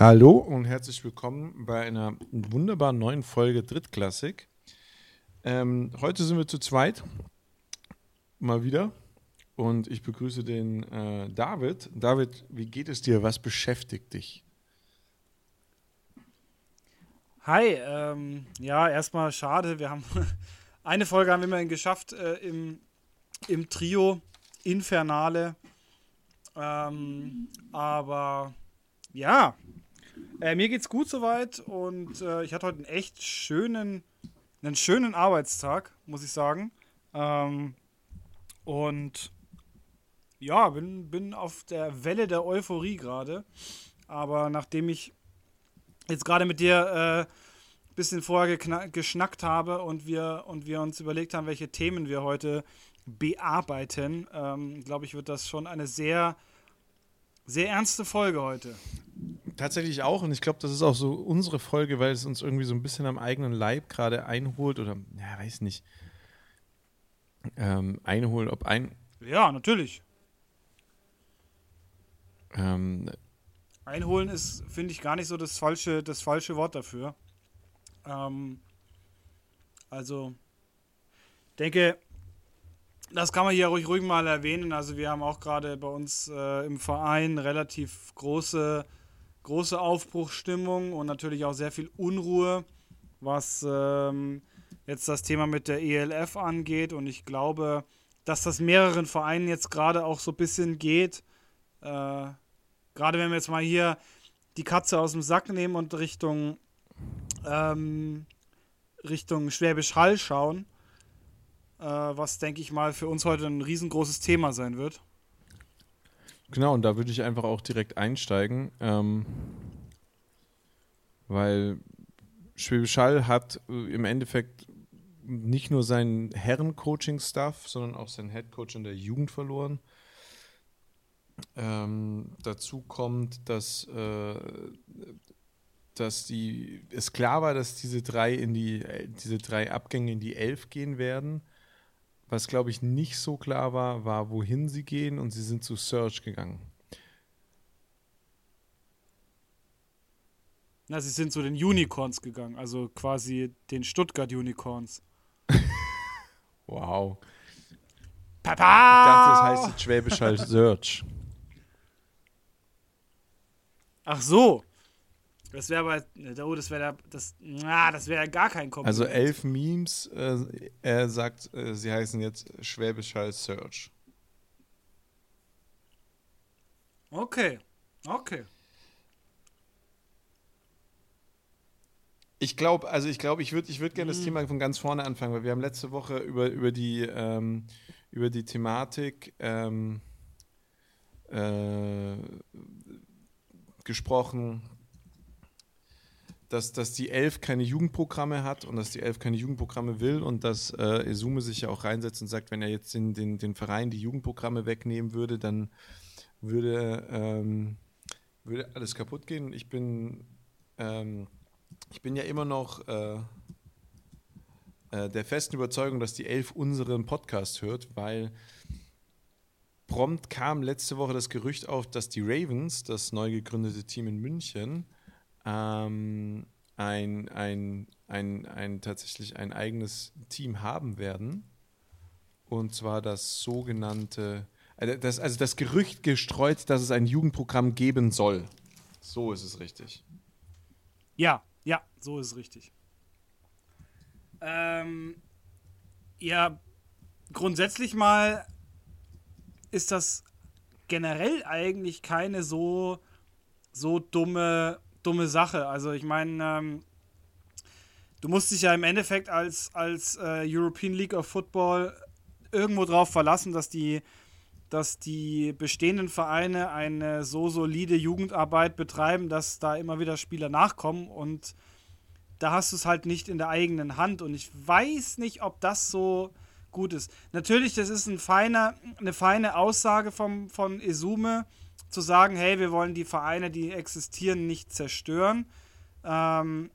Hallo und herzlich willkommen bei einer wunderbaren neuen Folge Drittklassik. Ähm, heute sind wir zu zweit, mal wieder. Und ich begrüße den äh, David. David, wie geht es dir? Was beschäftigt dich? Hi, ähm, ja, erstmal schade. Wir haben eine Folge haben wir immerhin geschafft äh, im, im Trio Infernale. Ähm, aber ja, äh, mir geht's gut soweit und äh, ich hatte heute einen echt schönen, einen schönen Arbeitstag, muss ich sagen. Ähm, und ja, bin, bin auf der Welle der Euphorie gerade. Aber nachdem ich jetzt gerade mit dir ein äh, bisschen vorher geschnackt habe und wir, und wir uns überlegt haben, welche Themen wir heute bearbeiten, ähm, glaube ich, wird das schon eine sehr, sehr ernste Folge heute. Tatsächlich auch. Und ich glaube, das ist auch so unsere Folge, weil es uns irgendwie so ein bisschen am eigenen Leib gerade einholt oder, ja, weiß nicht, ähm, einholt, ob ein. Ja, natürlich. Ähm, Einholen ist, finde ich, gar nicht so das falsche, das falsche Wort dafür. Ähm, also, denke, das kann man hier ruhig, ruhig mal erwähnen. Also, wir haben auch gerade bei uns äh, im Verein relativ große große Aufbruchstimmung und natürlich auch sehr viel Unruhe, was ähm, jetzt das Thema mit der ELF angeht. Und ich glaube, dass das mehreren Vereinen jetzt gerade auch so ein bisschen geht. Äh, gerade wenn wir jetzt mal hier die Katze aus dem Sack nehmen und Richtung, ähm, Richtung Schwäbisch Hall schauen, äh, was denke ich mal für uns heute ein riesengroßes Thema sein wird. Genau, und da würde ich einfach auch direkt einsteigen, ähm, weil Schwäbisch Hall hat äh, im Endeffekt nicht nur seinen Herren-Coaching-Stuff, sondern auch seinen Head-Coach in der Jugend verloren. Ähm, dazu kommt, dass, äh, dass die, es klar war, dass diese drei in die, diese drei Abgänge in die Elf gehen werden. Was, glaube ich, nicht so klar war, war, wohin sie gehen und sie sind zu Search gegangen. Na, sie sind zu den Unicorns gegangen, also quasi den Stuttgart Unicorns. wow. Papa! Ich dachte, das heißt Schwäbisch halt Search. Ach so. Das wäre aber, oh, das wäre das, na, das wäre gar kein Kompliment. Also elf Memes, äh, er sagt, äh, sie heißen jetzt Schwäbisch Hall Search. Okay, okay. Ich glaube, also ich glaube, ich würde ich würd gerne mhm. das Thema von ganz vorne anfangen, weil wir haben letzte Woche über, über, die, ähm, über die Thematik ähm, äh, gesprochen, dass, dass die Elf keine Jugendprogramme hat und dass die Elf keine Jugendprogramme will und dass äh, Esume sich ja auch reinsetzt und sagt, wenn er jetzt den, den, den Verein die Jugendprogramme wegnehmen würde, dann würde, ähm, würde alles kaputt gehen. Ich bin, ähm, ich bin ja immer noch äh, äh, der festen Überzeugung, dass die Elf unseren Podcast hört, weil prompt kam letzte Woche das Gerücht auf, dass die Ravens, das neu gegründete Team in München, ähm, ein, ein, ein, ein, tatsächlich ein eigenes Team haben werden. Und zwar das sogenannte, also das, also das Gerücht gestreut, dass es ein Jugendprogramm geben soll. So ist es richtig. Ja, ja, so ist es richtig. Ähm, ja, grundsätzlich mal ist das generell eigentlich keine so, so dumme dumme Sache. Also ich meine, ähm, du musst dich ja im Endeffekt als, als äh, European League of Football irgendwo drauf verlassen, dass die, dass die bestehenden Vereine eine so solide Jugendarbeit betreiben, dass da immer wieder Spieler nachkommen und da hast du es halt nicht in der eigenen Hand und ich weiß nicht, ob das so gut ist. Natürlich, das ist ein feiner, eine feine Aussage vom, von Esume, zu sagen, hey, wir wollen die Vereine, die existieren, nicht zerstören. Ähm,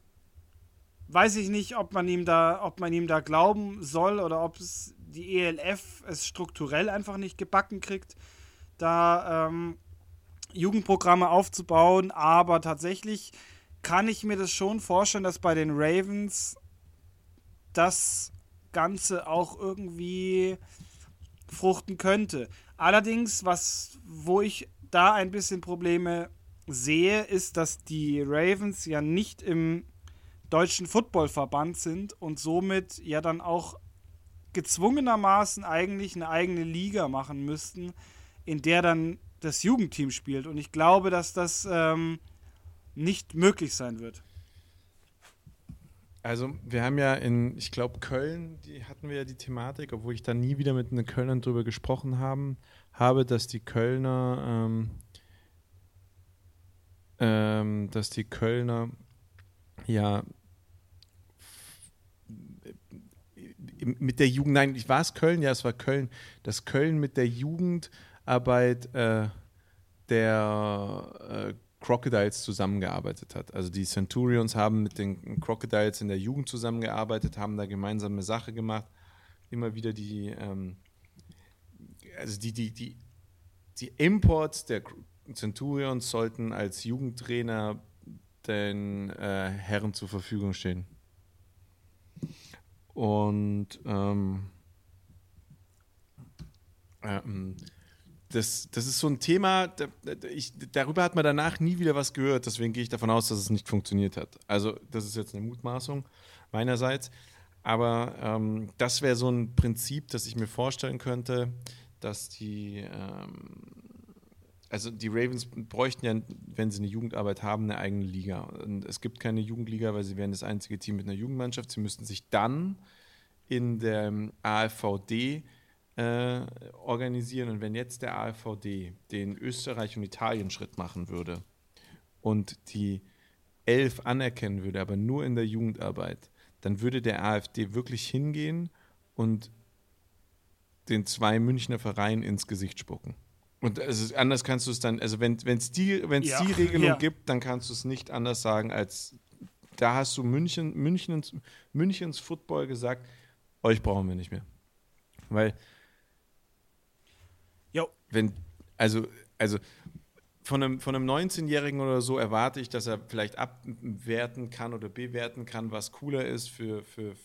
weiß ich nicht, ob man ihm da, ob man ihm da glauben soll oder ob es die ELF es strukturell einfach nicht gebacken kriegt, da ähm, Jugendprogramme aufzubauen, aber tatsächlich kann ich mir das schon vorstellen, dass bei den Ravens das Ganze auch irgendwie fruchten könnte. Allerdings, was, wo ich da ein bisschen Probleme sehe, ist, dass die Ravens ja nicht im deutschen Footballverband sind und somit ja dann auch gezwungenermaßen eigentlich eine eigene Liga machen müssten, in der dann das Jugendteam spielt. Und ich glaube, dass das ähm, nicht möglich sein wird. Also wir haben ja in, ich glaube, Köln, die hatten wir ja die Thematik, obwohl ich da nie wieder mit den Kölnern drüber gesprochen haben, habe, dass die Kölner, ähm, ähm, dass die Kölner ja mit der Jugend, nein, war es Köln? Ja, es war Köln, dass Köln mit der Jugendarbeit äh, der äh, Crocodiles zusammengearbeitet hat. Also die Centurions haben mit den Crocodiles in der Jugend zusammengearbeitet, haben da gemeinsame Sache gemacht. Immer wieder die, ähm, also die, die, die, die Imports der Centurions sollten als Jugendtrainer den äh, Herren zur Verfügung stehen. Und ähm, ähm, das, das ist so ein Thema, da, ich, darüber hat man danach nie wieder was gehört, deswegen gehe ich davon aus, dass es nicht funktioniert hat. Also, das ist jetzt eine Mutmaßung meinerseits. Aber ähm, das wäre so ein Prinzip, das ich mir vorstellen könnte, dass die, ähm, also die Ravens bräuchten ja, wenn sie eine Jugendarbeit haben, eine eigene Liga. Und es gibt keine Jugendliga, weil sie wären das einzige Team mit einer Jugendmannschaft. Sie müssten sich dann in der AFVD äh, organisieren. Und wenn jetzt der AfVD den Österreich- und Italien-Schritt machen würde und die elf anerkennen würde, aber nur in der Jugendarbeit, dann würde der AfD wirklich hingehen und den zwei Münchner Vereinen ins Gesicht spucken. Und also anders kannst du es dann, also wenn es die, wenn's ja, die Regelung ja. gibt, dann kannst du es nicht anders sagen, als da hast du München, Münchens, Münchens Football gesagt, euch brauchen wir nicht mehr. Weil Jo. Wenn, also, also von einem, von einem 19-Jährigen oder so erwarte ich, dass er vielleicht abwerten kann oder bewerten kann, was cooler ist für, für,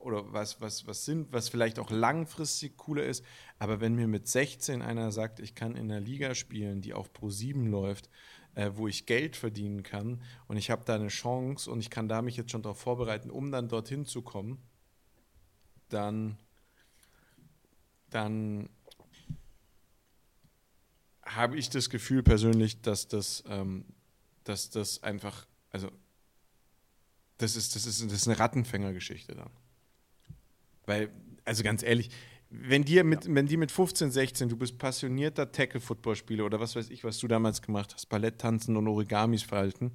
oder was, was, was sind, was vielleicht auch langfristig cooler ist. Aber wenn mir mit 16 einer sagt, ich kann in einer Liga spielen, die auf Pro 7 läuft, äh, wo ich Geld verdienen kann und ich habe da eine Chance und ich kann da mich jetzt schon darauf vorbereiten, um dann dorthin zu kommen, dann, dann habe ich das Gefühl persönlich, dass das, ähm, dass das einfach, also das ist, das ist, das ist eine Rattenfängergeschichte dann. Weil, also ganz ehrlich, wenn dir mit, ja. wenn die mit 15, 16, du bist passionierter Tackle-Football-Spieler oder was weiß ich, was du damals gemacht hast, Ballett tanzen und Origamis verhalten,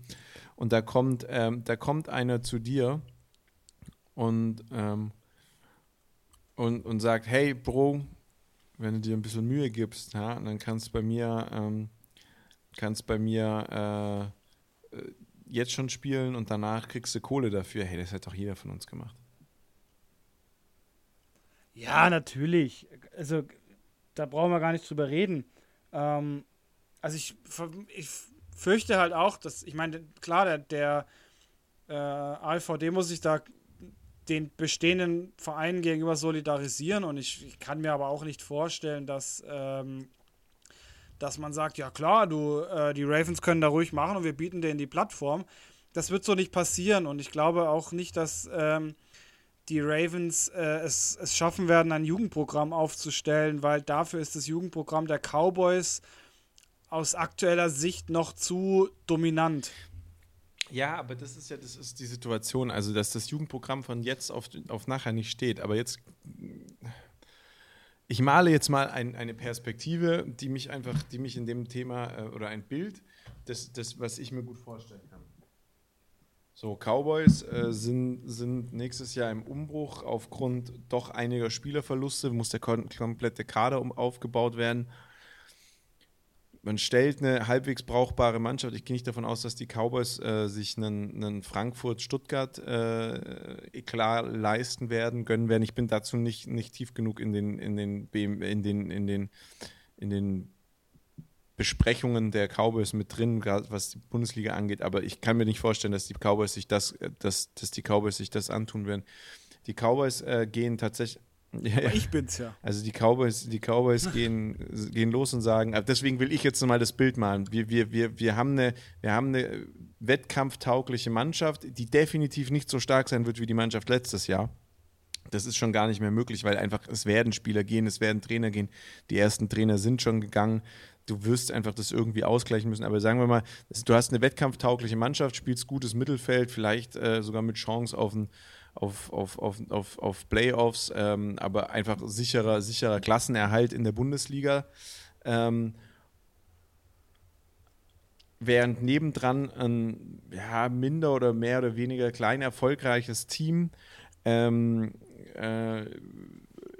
und da kommt, ähm, da kommt einer zu dir und, ähm, und, und sagt, hey Bro, wenn du dir ein bisschen Mühe gibst, ja, dann kannst du bei mir, ähm, kannst bei mir äh, äh, jetzt schon spielen und danach kriegst du Kohle dafür. Hey, das hat doch jeder von uns gemacht. Ja, natürlich. Also, da brauchen wir gar nicht drüber reden. Ähm, also, ich, ich fürchte halt auch, dass, ich meine, klar, der, der äh, AVD muss sich da den bestehenden Vereinen gegenüber solidarisieren und ich, ich, kann mir aber auch nicht vorstellen, dass, ähm, dass man sagt, ja klar, du, äh, die Ravens können da ruhig machen und wir bieten denen die Plattform. Das wird so nicht passieren und ich glaube auch nicht, dass ähm, die Ravens äh, es, es schaffen werden, ein Jugendprogramm aufzustellen, weil dafür ist das Jugendprogramm der Cowboys aus aktueller Sicht noch zu dominant. Ja, aber das ist ja das ist die Situation, also dass das Jugendprogramm von jetzt auf, auf nachher nicht steht. Aber jetzt, ich male jetzt mal ein, eine Perspektive, die mich einfach, die mich in dem Thema äh, oder ein Bild, das, das, was ich mir gut vorstellen kann. So, Cowboys äh, sind, sind nächstes Jahr im Umbruch aufgrund doch einiger Spielerverluste, muss der komplette Kader um, aufgebaut werden man stellt eine halbwegs brauchbare Mannschaft. Ich gehe nicht davon aus, dass die Cowboys äh, sich einen, einen Frankfurt-Stuttgart äh, klar leisten werden, gönnen werden. Ich bin dazu nicht, nicht tief genug in den, in den, in den, in den, in den Besprechungen der Cowboys mit drin, was die Bundesliga angeht, aber ich kann mir nicht vorstellen, dass die Cowboys sich das, dass, dass die Cowboys sich das antun werden. Die Cowboys äh, gehen tatsächlich. Ja, ja. Ich bin's ja. Also die Cowboys, die Cowboys gehen, gehen los und sagen, deswegen will ich jetzt mal das Bild malen. Wir, wir, wir, wir, haben eine, wir haben eine wettkampftaugliche Mannschaft, die definitiv nicht so stark sein wird wie die Mannschaft letztes Jahr. Das ist schon gar nicht mehr möglich, weil einfach es werden Spieler gehen, es werden Trainer gehen. Die ersten Trainer sind schon gegangen du wirst einfach das irgendwie ausgleichen müssen. Aber sagen wir mal, du hast eine wettkampftaugliche Mannschaft, spielst gutes Mittelfeld, vielleicht äh, sogar mit Chance auf, ein, auf, auf, auf, auf, auf Playoffs, ähm, aber einfach sicherer, sicherer Klassenerhalt in der Bundesliga. Ähm, während nebendran ein ja, minder oder mehr oder weniger klein erfolgreiches Team ähm, äh,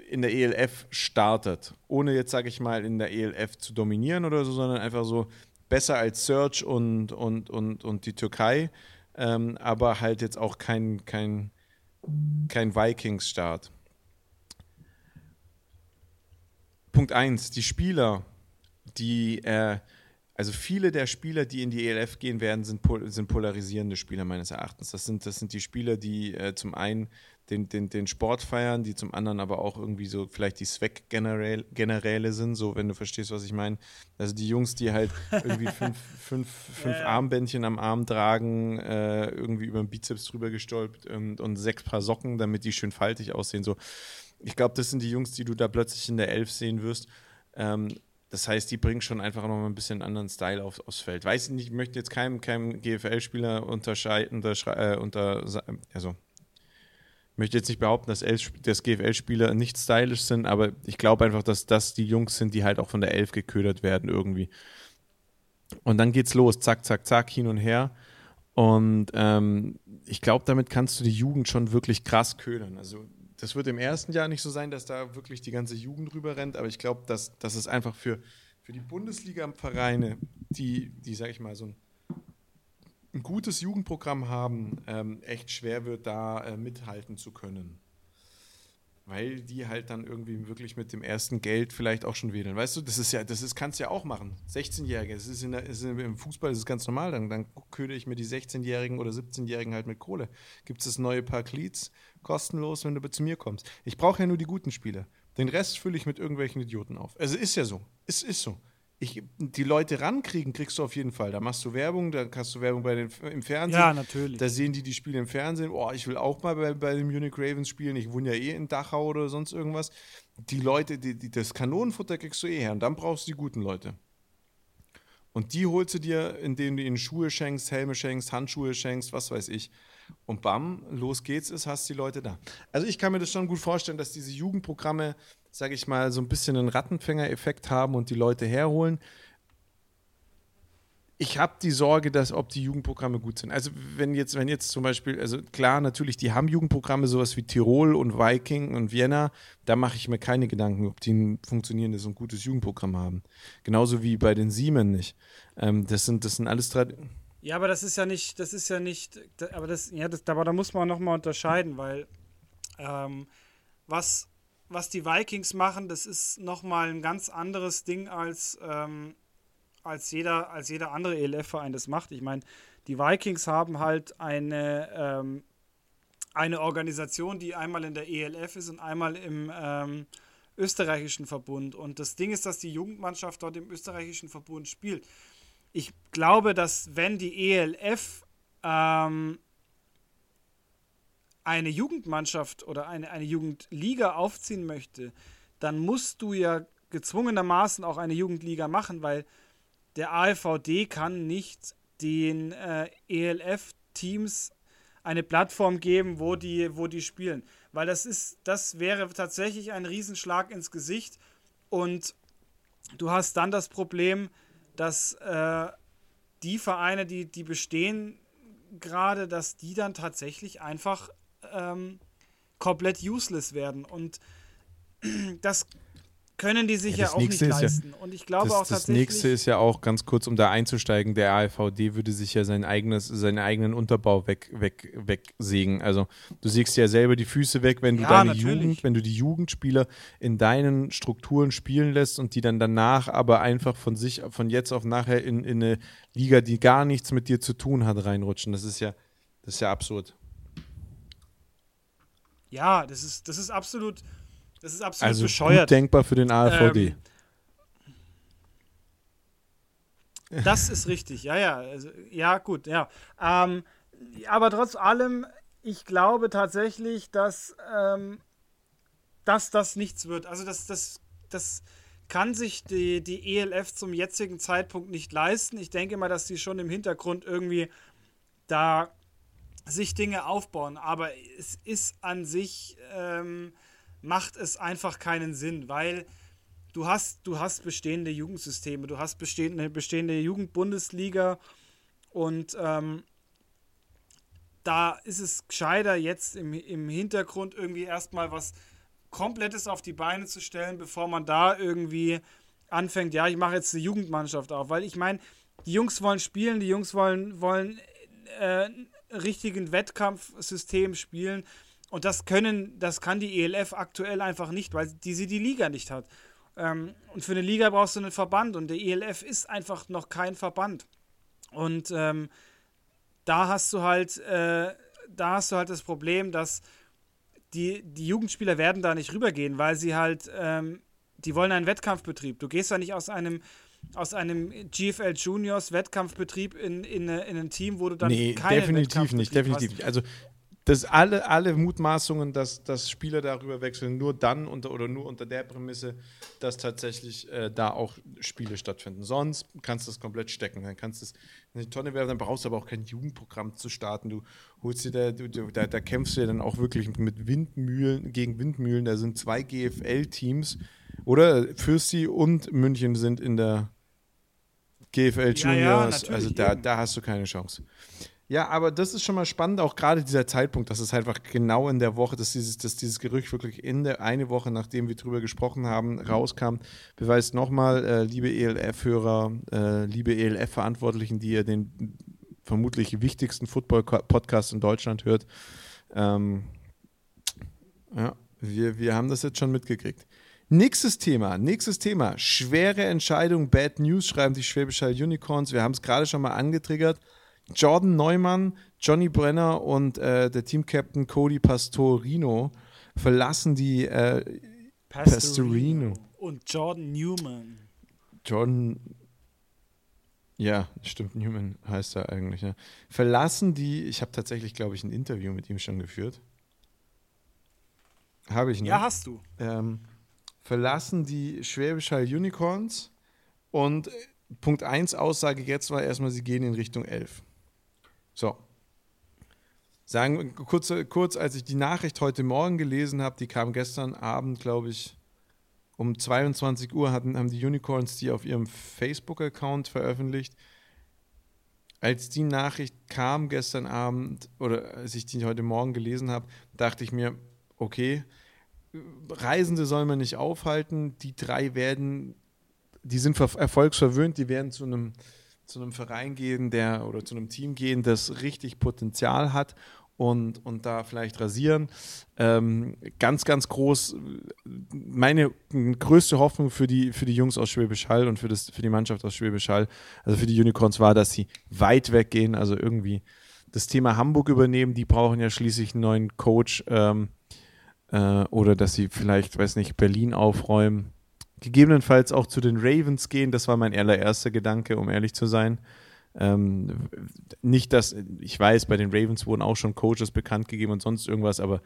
in der ELF startet, ohne jetzt, sage ich mal, in der ELF zu dominieren oder so, sondern einfach so besser als Search und, und, und, und die Türkei, ähm, aber halt jetzt auch kein, kein, kein Vikings-Start. Punkt 1, die Spieler, die, äh, also viele der Spieler, die in die ELF gehen werden, sind, pol sind polarisierende Spieler meines Erachtens. Das sind, das sind die Spieler, die äh, zum einen den, den, den Sport feiern, die zum anderen aber auch irgendwie so vielleicht die Swag-Generäle sind, so wenn du verstehst, was ich meine. Also die Jungs, die halt irgendwie fünf, fünf, fünf ja, Armbändchen am Arm tragen, äh, irgendwie über den Bizeps drüber gestolpt und, und sechs Paar Socken, damit die schön faltig aussehen. So. Ich glaube, das sind die Jungs, die du da plötzlich in der Elf sehen wirst. Ähm, das heißt, die bringen schon einfach noch mal ein bisschen anderen Style auf, aufs Feld. Weiß ich nicht, ich möchte jetzt keinem, keinem GFL-Spieler unterscheiden, äh, unter, also ich möchte jetzt nicht behaupten, dass, dass GFL-Spieler nicht stylisch sind, aber ich glaube einfach, dass das die Jungs sind, die halt auch von der Elf geködert werden irgendwie. Und dann geht's los, zack, zack, zack, hin und her. Und ähm, ich glaube, damit kannst du die Jugend schon wirklich krass ködern. Also das wird im ersten Jahr nicht so sein, dass da wirklich die ganze Jugend rüber rennt, aber ich glaube, dass, dass es einfach für, für die Bundesliga-Vereine, die, die, sag ich mal, so ein ein gutes Jugendprogramm haben, ähm, echt schwer wird, da äh, mithalten zu können. Weil die halt dann irgendwie wirklich mit dem ersten Geld vielleicht auch schon wedeln. Weißt du, das ist ja, das ist, kannst du ja auch machen. 16-Jährige, das ist, in der, ist im Fußball das ist ganz normal. Dann, dann köde ich mir die 16-Jährigen oder 17-Jährigen halt mit Kohle. Gibt es das neue Park Leads kostenlos, wenn du zu mir kommst. Ich brauche ja nur die guten Spiele. Den Rest fülle ich mit irgendwelchen Idioten auf. Also ist ja so. Es ist so ich, die Leute rankriegen, kriegst du auf jeden Fall. Da machst du Werbung, da hast du Werbung bei den, im Fernsehen. Ja, natürlich. Da sehen die die Spiele im Fernsehen. Oh, ich will auch mal bei, bei den Munich Ravens spielen. Ich wohne ja eh in Dachau oder sonst irgendwas. Die Leute, die, die, das Kanonenfutter kriegst du eh her. Und dann brauchst du die guten Leute. Und die holst du dir, indem du ihnen Schuhe schenkst, Helme schenkst, Handschuhe schenkst, was weiß ich. Und bam, los geht's, ist, hast die Leute da. Also ich kann mir das schon gut vorstellen, dass diese Jugendprogramme sage ich mal, so ein bisschen einen Rattenfänger-Effekt haben und die Leute herholen. Ich habe die Sorge, dass ob die Jugendprogramme gut sind. Also wenn jetzt, wenn jetzt zum Beispiel, also klar, natürlich, die haben Jugendprogramme, sowas wie Tirol und Viking und Vienna, da mache ich mir keine Gedanken, ob die ein funktionierendes und gutes Jugendprogramm haben. Genauso wie bei den Siemen nicht. Ähm, das sind, das sind alles Trad Ja, aber das ist ja nicht, das ist ja nicht, aber das, ja, das, aber da muss man nochmal unterscheiden, weil ähm, was was die Vikings machen, das ist nochmal ein ganz anderes Ding als, ähm, als, jeder, als jeder andere ELF-Verein das macht. Ich meine, die Vikings haben halt eine, ähm, eine Organisation, die einmal in der ELF ist und einmal im ähm, österreichischen Verbund. Und das Ding ist, dass die Jugendmannschaft dort im österreichischen Verbund spielt. Ich glaube, dass wenn die ELF ähm, eine Jugendmannschaft oder eine, eine Jugendliga aufziehen möchte, dann musst du ja gezwungenermaßen auch eine Jugendliga machen, weil der AFVD kann nicht den äh, ELF-Teams eine Plattform geben, wo die, wo die spielen. Weil das ist, das wäre tatsächlich ein Riesenschlag ins Gesicht. Und du hast dann das Problem, dass äh, die Vereine, die, die bestehen gerade, dass die dann tatsächlich einfach ähm, komplett useless werden. Und das können die sich ja, ja auch nicht leisten. Ja, und ich glaube das, auch tatsächlich. Das nächste ist ja auch ganz kurz, um da einzusteigen, der AVD würde sich ja sein eigenes, seinen eigenen Unterbau weg, weg, wegsägen. Also du sägst ja selber die Füße weg, wenn du ja, deine natürlich. Jugend, wenn du die Jugendspieler in deinen Strukturen spielen lässt und die dann danach aber einfach von sich, von jetzt auf nachher in, in eine Liga, die gar nichts mit dir zu tun hat, reinrutschen. Das ist ja, das ist ja absurd. Ja, das ist, das ist absolut das ist absolut also bescheuert. denkbar für den AfVD. Ähm, das ist richtig, ja, ja. Also, ja, gut, ja. Ähm, aber trotz allem, ich glaube tatsächlich, dass, ähm, dass das nichts wird. Also das, das, das kann sich die, die ELF zum jetzigen Zeitpunkt nicht leisten. Ich denke mal, dass die schon im Hintergrund irgendwie da sich Dinge aufbauen. Aber es ist an sich ähm, macht es einfach keinen Sinn, weil du hast, du hast bestehende Jugendsysteme, du hast bestehende, bestehende Jugendbundesliga und ähm, da ist es gescheiter, jetzt im, im Hintergrund irgendwie erstmal was Komplettes auf die Beine zu stellen, bevor man da irgendwie anfängt, ja, ich mache jetzt eine Jugendmannschaft auf, weil ich meine, die Jungs wollen spielen, die Jungs wollen, wollen äh, richtigen Wettkampfsystem spielen und das können, das kann die ELF aktuell einfach nicht, weil die sie die Liga nicht hat. Ähm, und für eine Liga brauchst du einen Verband und der ELF ist einfach noch kein Verband. Und ähm, da hast du halt, äh, da hast du halt das Problem, dass die, die Jugendspieler werden da nicht rübergehen, weil sie halt, ähm, die wollen einen Wettkampfbetrieb. Du gehst da nicht aus einem aus einem GFL Juniors Wettkampfbetrieb in, in, in ein Team, wo du dann nee, definitiv nicht, definitiv nicht. Also dass alle, alle Mutmaßungen, dass, dass Spieler darüber wechseln, nur dann unter oder nur unter der Prämisse, dass tatsächlich äh, da auch Spiele stattfinden. Sonst kannst du das komplett stecken. Dann kannst du es in die Tonne werfen, dann brauchst du aber auch kein Jugendprogramm zu starten. Du holst dir da, du, da, da kämpfst du ja dann auch wirklich mit Windmühlen gegen Windmühlen. Da sind zwei GFL-Teams oder Fürsti und München sind in der GFL Juniors. Ja, ja, also da, da hast du keine Chance. Ja, aber das ist schon mal spannend, auch gerade dieser Zeitpunkt, dass es einfach genau in der Woche, dass dieses, dass dieses Gerücht wirklich in der eine Woche, nachdem wir drüber gesprochen haben, rauskam, beweist nochmal, äh, liebe ELF-Hörer, äh, liebe ELF-Verantwortlichen, die ihr den vermutlich wichtigsten Football-Podcast in Deutschland hört. Ähm, ja, wir, wir haben das jetzt schon mitgekriegt. Nächstes Thema, nächstes Thema. Schwere Entscheidung, Bad News, schreiben die Schwäbische Unicorns. Wir haben es gerade schon mal angetriggert. Jordan Neumann, Johnny Brenner und äh, der Teamcaptain Cody Pastorino verlassen die äh, Pastorino. Pastorino. Und Jordan Newman. Jordan, ja, stimmt, Newman heißt er eigentlich. Ja. Verlassen die, ich habe tatsächlich, glaube ich, ein Interview mit ihm schon geführt. Habe ich, ne? Ja, hast du. Ähm, verlassen die Schwäbisch Hall Unicorns und Punkt 1 Aussage jetzt war erstmal, sie gehen in Richtung 11. So. Sagen kurz, kurz, als ich die Nachricht heute Morgen gelesen habe, die kam gestern Abend, glaube ich, um 22 Uhr, hatten, haben die Unicorns die auf ihrem Facebook-Account veröffentlicht. Als die Nachricht kam gestern Abend oder als ich die heute Morgen gelesen habe, dachte ich mir, okay, Reisende soll man nicht aufhalten. Die drei werden, die sind erfolgsverwöhnt, die werden zu einem zu einem Verein gehen, der oder zu einem Team gehen, das richtig Potenzial hat und, und da vielleicht rasieren. Ähm, ganz, ganz groß, meine größte Hoffnung für die, für die Jungs aus Schwäbisch Hall und für, das, für die Mannschaft aus Schwäbisch Hall, also für die Unicorns, war, dass sie weit weggehen, also irgendwie das Thema Hamburg übernehmen. Die brauchen ja schließlich einen neuen Coach ähm, äh, oder dass sie vielleicht, weiß nicht, Berlin aufräumen gegebenenfalls auch zu den Ravens gehen. Das war mein allererster Gedanke, um ehrlich zu sein. Ähm, nicht, dass ich weiß, bei den Ravens wurden auch schon Coaches bekannt gegeben und sonst irgendwas, aber,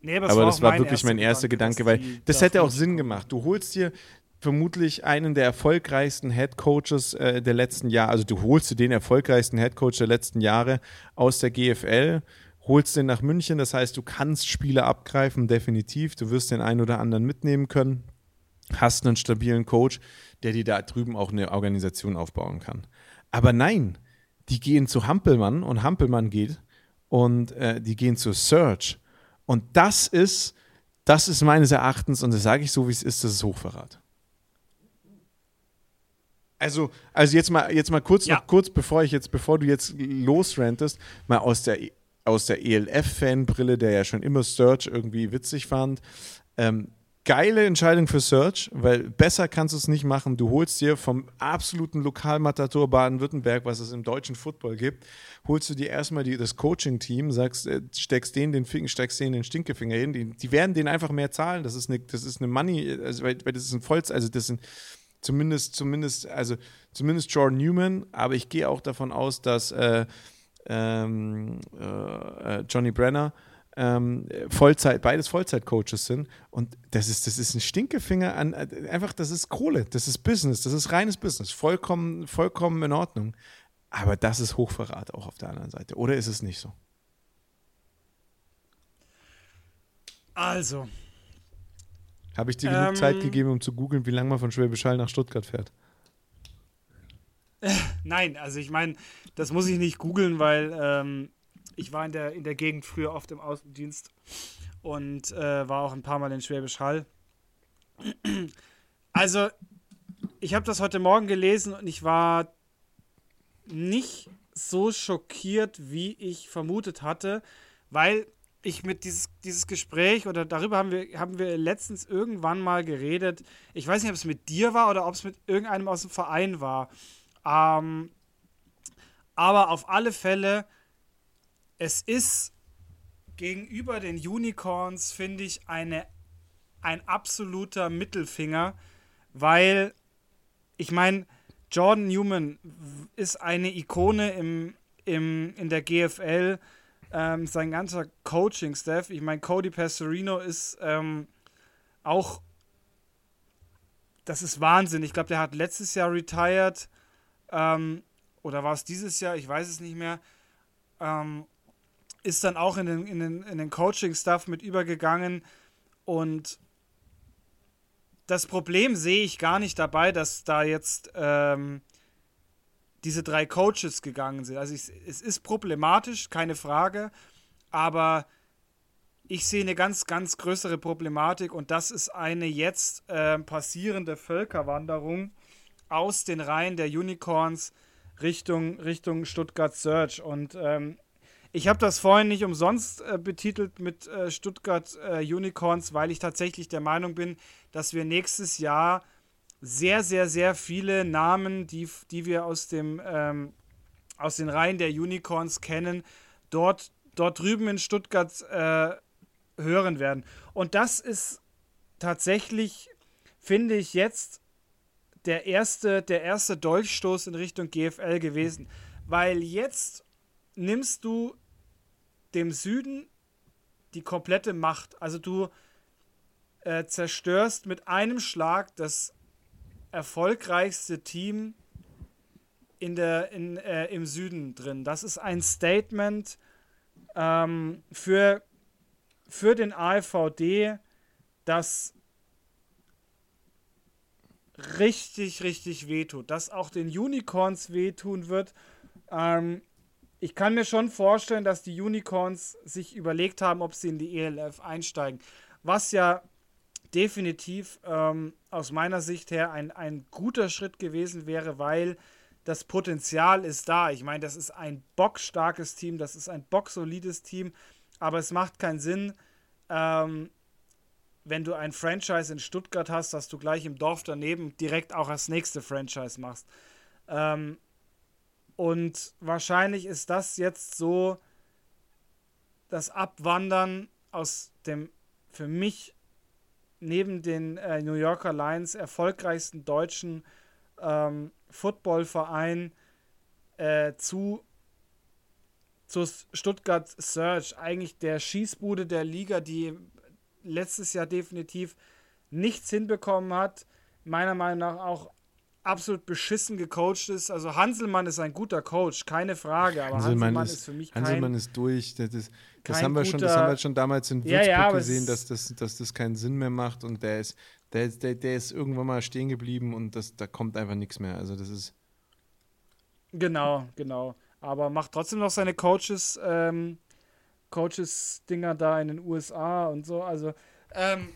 nee, aber, aber das war, wirklich mein erster Gedanke, Gedanke weil das hätte auch Sinn gemacht. Du holst dir vermutlich einen der erfolgreichsten Head Coaches äh, der letzten Jahre, also du holst dir den erfolgreichsten Head Coach der letzten Jahre aus der GFL, holst den nach München, das heißt, du kannst Spieler abgreifen, definitiv. Du wirst den einen oder anderen mitnehmen können hast einen stabilen Coach, der dir da drüben auch eine Organisation aufbauen kann. Aber nein, die gehen zu Hampelmann und Hampelmann geht und äh, die gehen zu Search. Und das ist das ist meines Erachtens, und das sage ich so, wie es ist, das ist Hochverrat. Also, also jetzt mal, jetzt mal kurz ja. noch kurz, bevor ich jetzt, bevor du jetzt losrentest, mal aus der aus der ELF-Fanbrille, der ja schon immer Search irgendwie witzig fand. Ähm, geile Entscheidung für Search, weil besser kannst du es nicht machen. Du holst dir vom absoluten Lokalmatator Baden-Württemberg, was es im deutschen Football gibt, holst du dir erstmal die, das Coaching-Team, sagst, äh, steckst denen den Finger, steckst denen den Stinkefinger hin. Die, die, werden denen einfach mehr zahlen. Das ist eine, das ist eine Money, also, weil, weil das ist ein Vollz, also das sind zumindest, zumindest, also zumindest Jordan Newman, aber ich gehe auch davon aus, dass äh, ähm, äh, äh Johnny Brenner ähm, Vollzeit, beides Vollzeit-Coaches sind. Und das ist, das ist ein Stinkefinger an, einfach, das ist Kohle, das ist Business, das ist reines Business. Vollkommen, vollkommen in Ordnung. Aber das ist Hochverrat auch auf der anderen Seite. Oder ist es nicht so? Also, habe ich dir genug ähm, Zeit gegeben, um zu googeln, wie lange man von Schwäbisch Hall nach Stuttgart fährt? Nein, also ich meine, das muss ich nicht googeln, weil ähm, ich war in der, in der Gegend früher oft im Außendienst und äh, war auch ein paar Mal in Schwäbisch Hall. Also, ich habe das heute Morgen gelesen und ich war nicht so schockiert, wie ich vermutet hatte, weil ich mit dieses, dieses Gespräch oder darüber haben wir, haben wir letztens irgendwann mal geredet. Ich weiß nicht, ob es mit dir war oder ob es mit irgendeinem aus dem Verein war. Ähm, aber auf alle Fälle, es ist gegenüber den Unicorns, finde ich, eine, ein absoluter Mittelfinger, weil ich meine, Jordan Newman ist eine Ikone im, im, in der GFL ähm, sein ganzer Coaching-Staff. Ich meine, Cody Pastorino ist ähm, auch, das ist Wahnsinn. Ich glaube, der hat letztes Jahr retired. Ähm, oder war es dieses Jahr? Ich weiß es nicht mehr. Ähm, ist dann auch in den, in den, in den Coaching-Stuff mit übergegangen. Und das Problem sehe ich gar nicht dabei, dass da jetzt ähm, diese drei Coaches gegangen sind. Also ich, es ist problematisch, keine Frage, aber ich sehe eine ganz, ganz größere Problematik und das ist eine jetzt äh, passierende Völkerwanderung aus den Reihen der Unicorns Richtung, Richtung Stuttgart Search. Und ähm, ich habe das vorhin nicht umsonst äh, betitelt mit äh, Stuttgart äh, Unicorns, weil ich tatsächlich der Meinung bin, dass wir nächstes Jahr sehr, sehr, sehr viele Namen, die, die wir aus, dem, ähm, aus den Reihen der Unicorns kennen, dort, dort drüben in Stuttgart äh, hören werden. Und das ist tatsächlich, finde ich, jetzt der erste, der erste Dolchstoß in Richtung GFL gewesen. Weil jetzt nimmst du dem Süden die komplette Macht. Also du äh, zerstörst mit einem Schlag das erfolgreichste Team in der, in, äh, im Süden drin. Das ist ein Statement ähm, für, für den AVD, das richtig, richtig wehtut. Das auch den Unicorns wehtun wird. Ähm, ich kann mir schon vorstellen, dass die Unicorns sich überlegt haben, ob sie in die ELF einsteigen. Was ja definitiv ähm, aus meiner Sicht her ein, ein guter Schritt gewesen wäre, weil das Potenzial ist da. Ich meine, das ist ein bockstarkes Team, das ist ein bocksolides Team, aber es macht keinen Sinn, ähm, wenn du ein Franchise in Stuttgart hast, dass du gleich im Dorf daneben direkt auch das nächste Franchise machst. Ähm, und wahrscheinlich ist das jetzt so das Abwandern aus dem für mich neben den äh, New Yorker Lions erfolgreichsten deutschen ähm, Footballverein äh, zu, zu Stuttgart Surge, eigentlich der Schießbude der Liga, die letztes Jahr definitiv nichts hinbekommen hat. Meiner Meinung nach auch absolut beschissen gecoacht ist. Also Hanselmann ist ein guter Coach, keine Frage, aber Hanselmann, Hanselmann ist, ist, für mich kein Hanselmann ist durch. Das, ist, das haben wir schon, das haben wir schon damals in Würzburg ja, ja, gesehen, dass das, dass das keinen Sinn mehr macht und der ist, der, der, der ist irgendwann mal stehen geblieben und das, da kommt einfach nichts mehr. Also das ist. Genau, genau. Aber macht trotzdem noch seine Coaches ähm, Coaches-Dinger da in den USA und so. Also, ähm,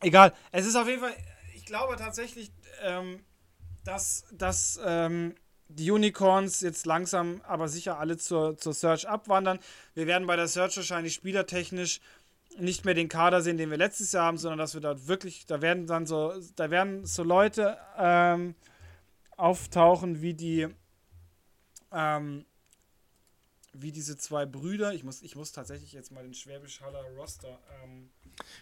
egal. Es ist auf jeden Fall, ich glaube tatsächlich, ähm, dass, dass ähm, die Unicorns jetzt langsam, aber sicher alle zur, zur Search abwandern. Wir werden bei der Search wahrscheinlich spielertechnisch nicht mehr den Kader sehen, den wir letztes Jahr haben, sondern dass wir dort wirklich, da werden dann so, da werden so Leute ähm, auftauchen wie die, ähm, wie diese zwei Brüder. Ich muss, ich muss tatsächlich jetzt mal den Schwäbisch Haller Roster. Ähm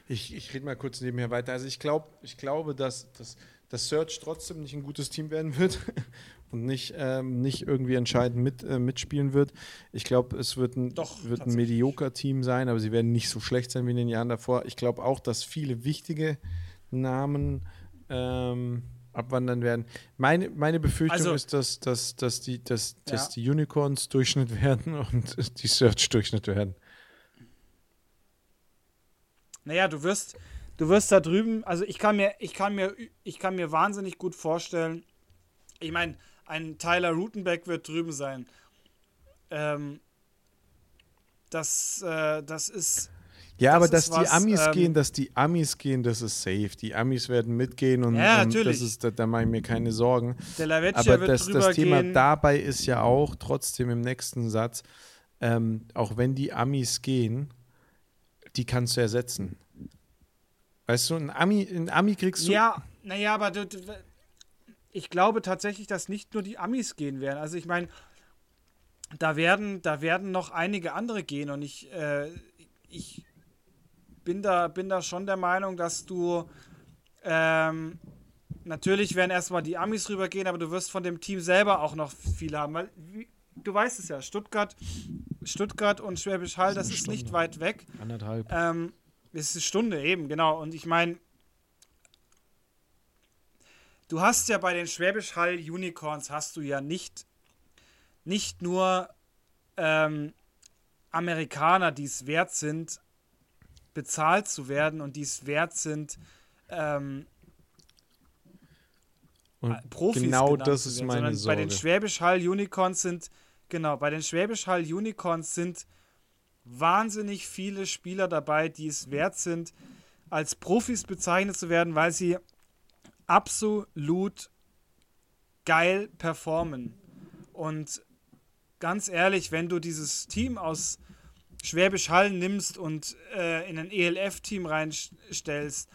ich ich rede mal kurz nebenher weiter. Also ich glaube, ich glaube, dass, dass, dass Search trotzdem nicht ein gutes Team werden wird und nicht, ähm, nicht irgendwie entscheidend mit, äh, mitspielen wird. Ich glaube, es wird ein, Doch, wird ein medioker Team sein, aber sie werden nicht so schlecht sein wie in den Jahren davor. Ich glaube auch, dass viele wichtige Namen ähm, abwandern werden. Meine, meine Befürchtung also, ist, dass, dass, dass, die, dass, ja. dass die Unicorns Durchschnitt werden und die Search Durchschnitt werden. Naja, du wirst, du wirst da drüben, also ich kann mir, ich kann mir, ich kann mir wahnsinnig gut vorstellen, ich meine, ein Tyler Rutenbeck wird drüben sein. Ähm, das, äh, das ist. Ja, aber dass was, die Amis ähm, gehen, dass die Amis gehen, das ist safe. Die Amis werden mitgehen und, ja, und das ist, da, da mache ich mir keine Sorgen. Aber das, das Thema gehen. dabei ist ja auch trotzdem im nächsten Satz, ähm, auch wenn die Amis gehen, die kannst du ersetzen. Weißt du, ein Ami, ein Ami kriegst du. Ja, naja, aber du, ich glaube tatsächlich, dass nicht nur die Amis gehen werden. Also ich meine, da werden, da werden noch einige andere gehen und ich, äh, ich bin da, bin da schon der Meinung, dass du ähm, natürlich werden erstmal die Amis rübergehen, aber du wirst von dem Team selber auch noch viel haben, weil du weißt es ja, Stuttgart, Stuttgart und Schwäbisch Hall, das, das ist, nicht weit weg. Anderthalb. Ähm, es ist eine Stunde eben, genau. Und ich meine, du hast ja bei den Schwäbisch Hall Unicorns hast du ja nicht, nicht nur ähm, Amerikaner, die es wert sind, bezahlt zu werden und die es wert sind, ähm, und Profis genau das ist meine Sorge. Bei den Schwäbisch Hall Unicorns sind, genau, bei den Schwäbisch Hall Unicorns sind wahnsinnig viele Spieler dabei, die es wert sind, als Profis bezeichnet zu werden, weil sie absolut geil performen. Und ganz ehrlich, wenn du dieses Team aus Schwäbisch Hall nimmst und äh, in ein ELF-Team reinstellst,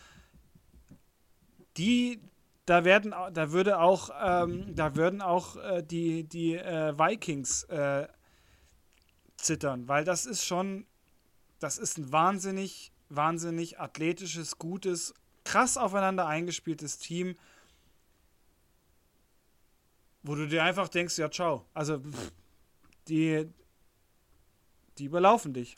die, da werden, da würde auch, ähm, da würden auch äh, die, die äh, Vikings äh, zittern, weil das ist schon, das ist ein wahnsinnig, wahnsinnig athletisches, gutes krass aufeinander eingespieltes Team, wo du dir einfach denkst, ja, ciao. Also, die, die überlaufen dich.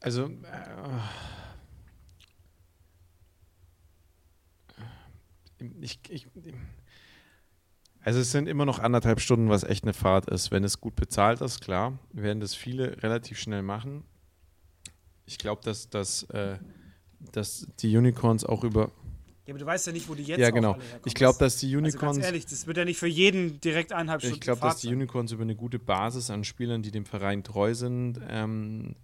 Also, äh, ich, ich, also es sind immer noch anderthalb Stunden, was echt eine Fahrt ist. Wenn es gut bezahlt ist, klar, werden das viele relativ schnell machen. Ich glaube, dass, dass, äh, dass die Unicorns auch über. Ja, aber du weißt ja nicht, wo die jetzt Ja, genau. Ich glaube, dass die Unicorns. Also ganz ehrlich, das wird ja nicht für jeden direkt eineinhalb Stunden. Ich glaube, dass die Unicorns über eine gute Basis an Spielern, die dem Verein treu sind, ähm,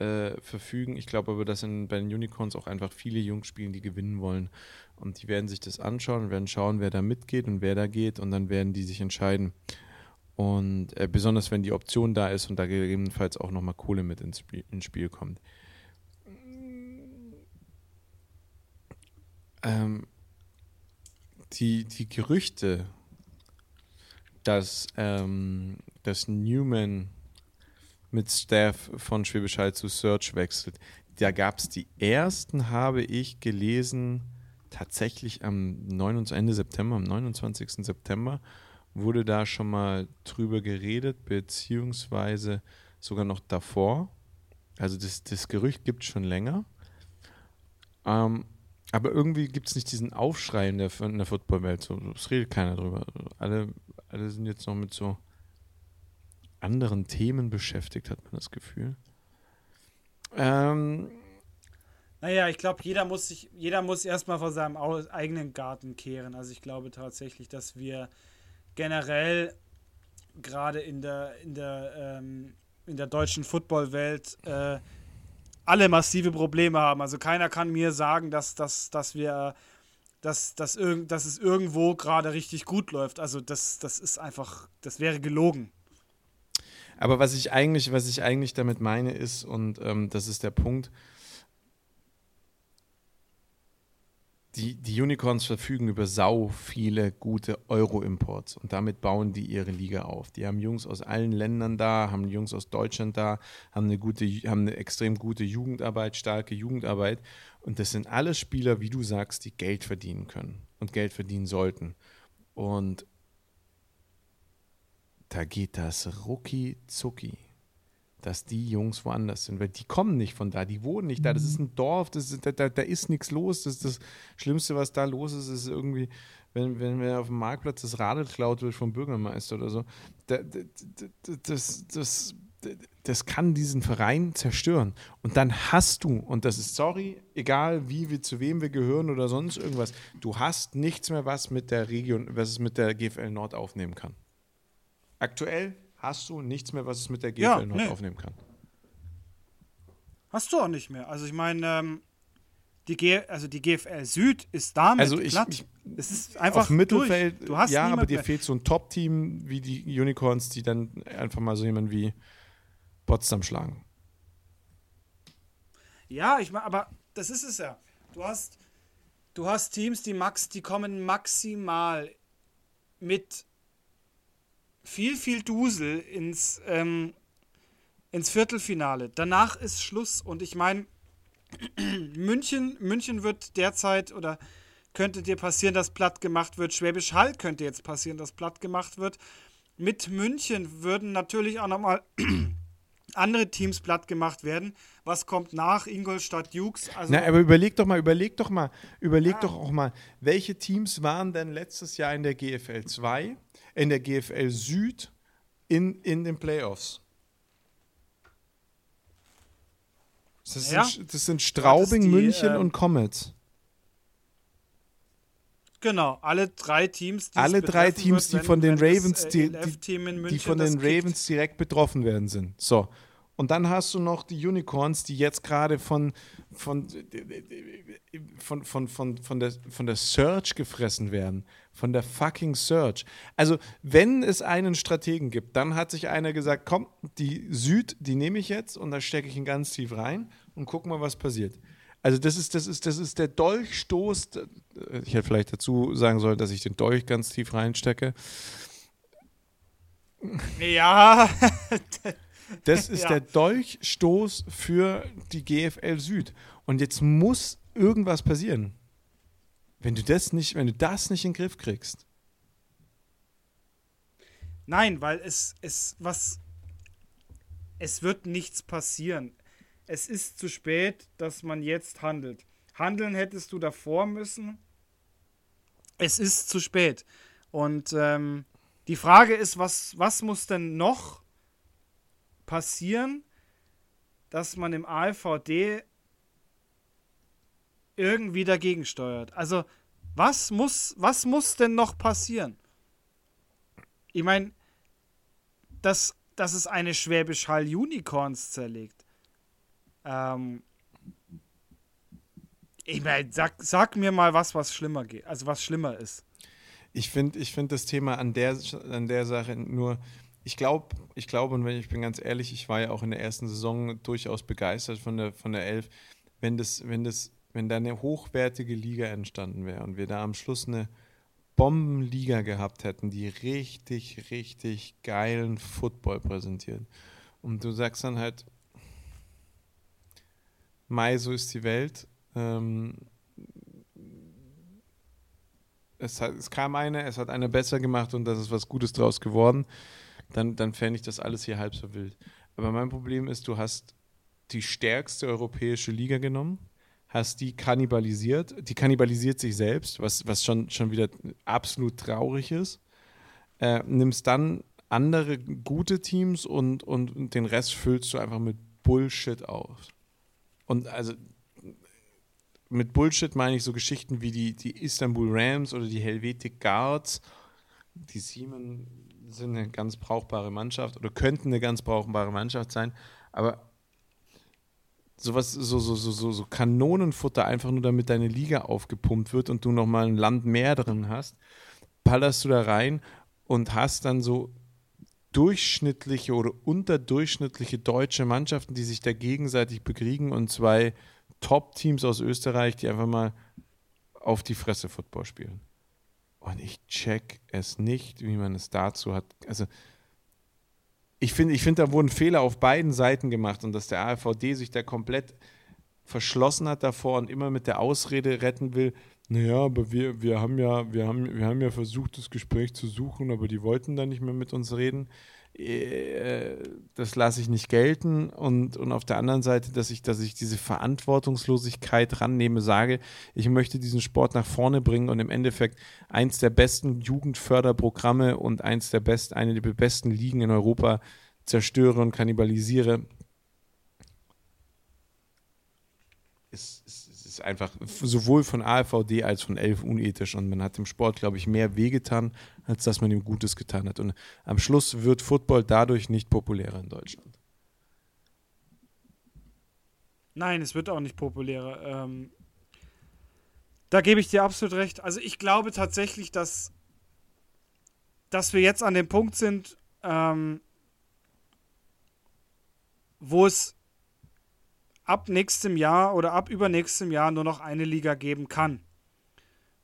äh, verfügen. Ich glaube aber, dass in, bei den Unicorns auch einfach viele Jungs spielen, die gewinnen wollen. Und die werden sich das anschauen und werden schauen, wer da mitgeht und wer da geht und dann werden die sich entscheiden. Und äh, besonders wenn die Option da ist und da gegebenenfalls auch nochmal Kohle mit ins Spiel, ins Spiel kommt. Ähm, die, die Gerüchte, dass, ähm, dass Newman mit Staff von Schwäbisch Hall zu Search wechselt, da gab es die ersten, habe ich gelesen, tatsächlich am 29, Ende September, am 29. September, wurde da schon mal drüber geredet, beziehungsweise sogar noch davor. Also das, das Gerücht gibt es schon länger. Ähm, aber irgendwie gibt es nicht diesen Aufschrei in der, in der Footballwelt. So, es redet keiner drüber. Alle, alle sind jetzt noch mit so anderen Themen beschäftigt, hat man das Gefühl. Ähm, Naja, ich glaube, jeder muss sich, jeder muss erstmal vor seinem eigenen Garten kehren. Also ich glaube tatsächlich, dass wir generell gerade in der, in der, ähm, in der deutschen Footballwelt äh, alle massive Probleme haben. Also keiner kann mir sagen, dass, dass, dass wir dass, dass, irg dass es irgendwo gerade richtig gut läuft. Also das, das ist einfach, das wäre gelogen. Aber was ich eigentlich, was ich eigentlich damit meine, ist, und ähm, das ist der Punkt, die, die Unicorns verfügen über sau viele gute Euro-Imports und damit bauen die ihre Liga auf. Die haben Jungs aus allen Ländern da, haben Jungs aus Deutschland da, haben eine gute, haben eine extrem gute Jugendarbeit, starke Jugendarbeit. Und das sind alles Spieler, wie du sagst, die Geld verdienen können und Geld verdienen sollten. Und da geht das rucki zucki dass die Jungs woanders sind, weil die kommen nicht von da, die wohnen nicht da. Das ist mhm. ein Dorf, das ist, da, da, da ist nichts los. Das, das Schlimmste, was da los ist, ist irgendwie, wenn, wenn wir auf dem Marktplatz das Radl klaut wird vom Bürgermeister oder so. Da, das, das, das kann diesen Verein zerstören. Und dann hast du, und das ist sorry, egal wie wir zu wem wir gehören oder sonst irgendwas, du hast nichts mehr, was mit der Region, was es mit der GFL Nord aufnehmen kann. Aktuell hast du nichts mehr, was es mit der GFL ja, Nord nee. aufnehmen kann. Hast du auch nicht mehr. Also ich meine, ähm, die, G also die GFL Süd ist damit also ich, platt. Ich, es ist einfach auf Mittelfeld, Du hast ja, aber dir mehr. fehlt so ein Top-Team wie die Unicorns, die dann einfach mal so jemanden wie Potsdam schlagen. Ja, ich meine, aber das ist es ja. Du hast, du hast Teams, die max, die kommen maximal mit viel, viel Dusel ins, ähm, ins Viertelfinale. Danach ist Schluss. Und ich meine, München, München wird derzeit oder könnte dir passieren, dass platt gemacht wird. Schwäbisch Hall könnte jetzt passieren, dass platt gemacht wird. Mit München würden natürlich auch nochmal andere Teams platt gemacht werden. Was kommt nach Ingolstadt Jukes? Also Na, aber überleg doch mal, überleg doch mal, überleg ja. doch auch mal, welche Teams waren denn letztes Jahr in der GFL 2? In der GFL Süd in, in den Playoffs. Das, ja. sind, das sind Straubing, die, München äh, und Comets. Genau, alle drei Teams, die alle drei Teams, wird, die von den Ravens, das, äh, die, die, die, von den Ravens direkt betroffen werden sind. So, und dann hast du noch die Unicorns, die jetzt gerade von, von, von, von, von, von, der, von der Search gefressen werden. Von der fucking Search. Also, wenn es einen Strategen gibt, dann hat sich einer gesagt: Komm, die Süd, die nehme ich jetzt und da stecke ich ihn ganz tief rein und guck mal, was passiert. Also, das ist, das ist, das ist der Dolchstoß. Ich hätte vielleicht dazu sagen sollen, dass ich den Dolch ganz tief reinstecke. Ja. Das ist ja. der Dolchstoß für die GFL Süd. Und jetzt muss irgendwas passieren. Wenn du das nicht, wenn du das nicht in den Griff kriegst. Nein, weil es, es, was, es wird nichts passieren. Es ist zu spät, dass man jetzt handelt. Handeln hättest du davor müssen. Es ist zu spät. Und ähm, die Frage ist, was, was muss denn noch passieren, dass man im AVD irgendwie dagegen steuert. Also, was muss, was muss denn noch passieren? Ich meine, dass, dass es eine Schwäbisch Hall Unicorns zerlegt. Ähm, ich meine, sag, sag mir mal was, was schlimmer geht, also was schlimmer ist. Ich finde ich find das Thema an der, an der Sache nur, ich glaube, ich glaube, und wenn ich bin ganz ehrlich, ich war ja auch in der ersten Saison durchaus begeistert von der, von der Elf, wenn das, wenn das, wenn da eine hochwertige Liga entstanden wäre und wir da am Schluss eine Bombenliga gehabt hätten, die richtig, richtig geilen Football präsentiert. Und du sagst dann halt, Mai, so ist die Welt. Ähm, es, hat, es kam eine, es hat eine besser gemacht und das ist was Gutes draus geworden dann, dann fände ich das alles hier halb so wild. Aber mein Problem ist, du hast die stärkste europäische Liga genommen, hast die kannibalisiert, die kannibalisiert sich selbst, was, was schon, schon wieder absolut traurig ist, äh, nimmst dann andere gute Teams und, und, den Rest füllst du einfach mit Bullshit aus. Und also mit Bullshit meine ich so Geschichten wie die, die Istanbul Rams oder die Helvetic Guards. Die Siemen sind eine ganz brauchbare Mannschaft oder könnten eine ganz brauchbare Mannschaft sein, aber sowas, so, so, so, so, Kanonenfutter, einfach nur damit deine Liga aufgepumpt wird und du nochmal ein Land mehr drin hast, ballerst du da rein und hast dann so durchschnittliche oder unterdurchschnittliche deutsche Mannschaften, die sich da gegenseitig bekriegen und zwei Top-Teams aus Österreich, die einfach mal auf die Fresse Football spielen. Und ich check es nicht, wie man es dazu hat. Also, ich finde, ich find, da wurden Fehler auf beiden Seiten gemacht und dass der AfVD sich da komplett verschlossen hat davor und immer mit der Ausrede retten will, naja, aber wir, wir haben ja, wir haben, wir haben ja versucht, das Gespräch zu suchen, aber die wollten da nicht mehr mit uns reden. Äh, das lasse ich nicht gelten. Und, und auf der anderen Seite, dass ich, dass ich diese Verantwortungslosigkeit rannehme, sage, ich möchte diesen Sport nach vorne bringen und im Endeffekt eins der besten Jugendförderprogramme und eins der besten, eine der besten Ligen in Europa zerstöre und kannibalisiere. Ist, einfach sowohl von AfVD als von Elf unethisch und man hat dem Sport, glaube ich, mehr wehgetan, als dass man ihm Gutes getan hat. Und am Schluss wird Football dadurch nicht populärer in Deutschland. Nein, es wird auch nicht populärer. Ähm, da gebe ich dir absolut recht. Also ich glaube tatsächlich, dass, dass wir jetzt an dem Punkt sind, ähm, wo es ab nächstem Jahr oder ab übernächstem Jahr nur noch eine Liga geben kann.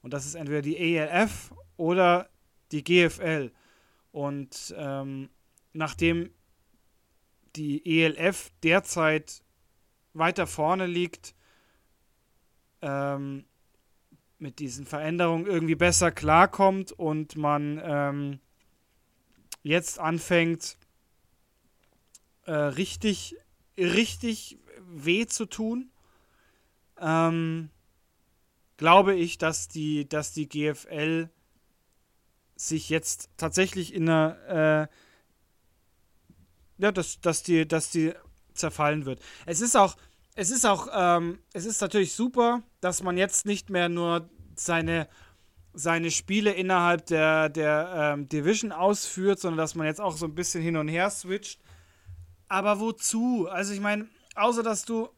Und das ist entweder die ELF oder die GFL. Und ähm, nachdem die ELF derzeit weiter vorne liegt, ähm, mit diesen Veränderungen irgendwie besser klarkommt und man ähm, jetzt anfängt, äh, richtig, richtig weh zu tun, ähm, glaube ich, dass die, dass die GFL sich jetzt tatsächlich in einer, äh, ja, dass, dass die, dass die zerfallen wird. Es ist auch, es ist auch, ähm, es ist natürlich super, dass man jetzt nicht mehr nur seine, seine Spiele innerhalb der, der ähm, Division ausführt, sondern dass man jetzt auch so ein bisschen hin und her switcht. Aber wozu? Also ich meine, außer dass du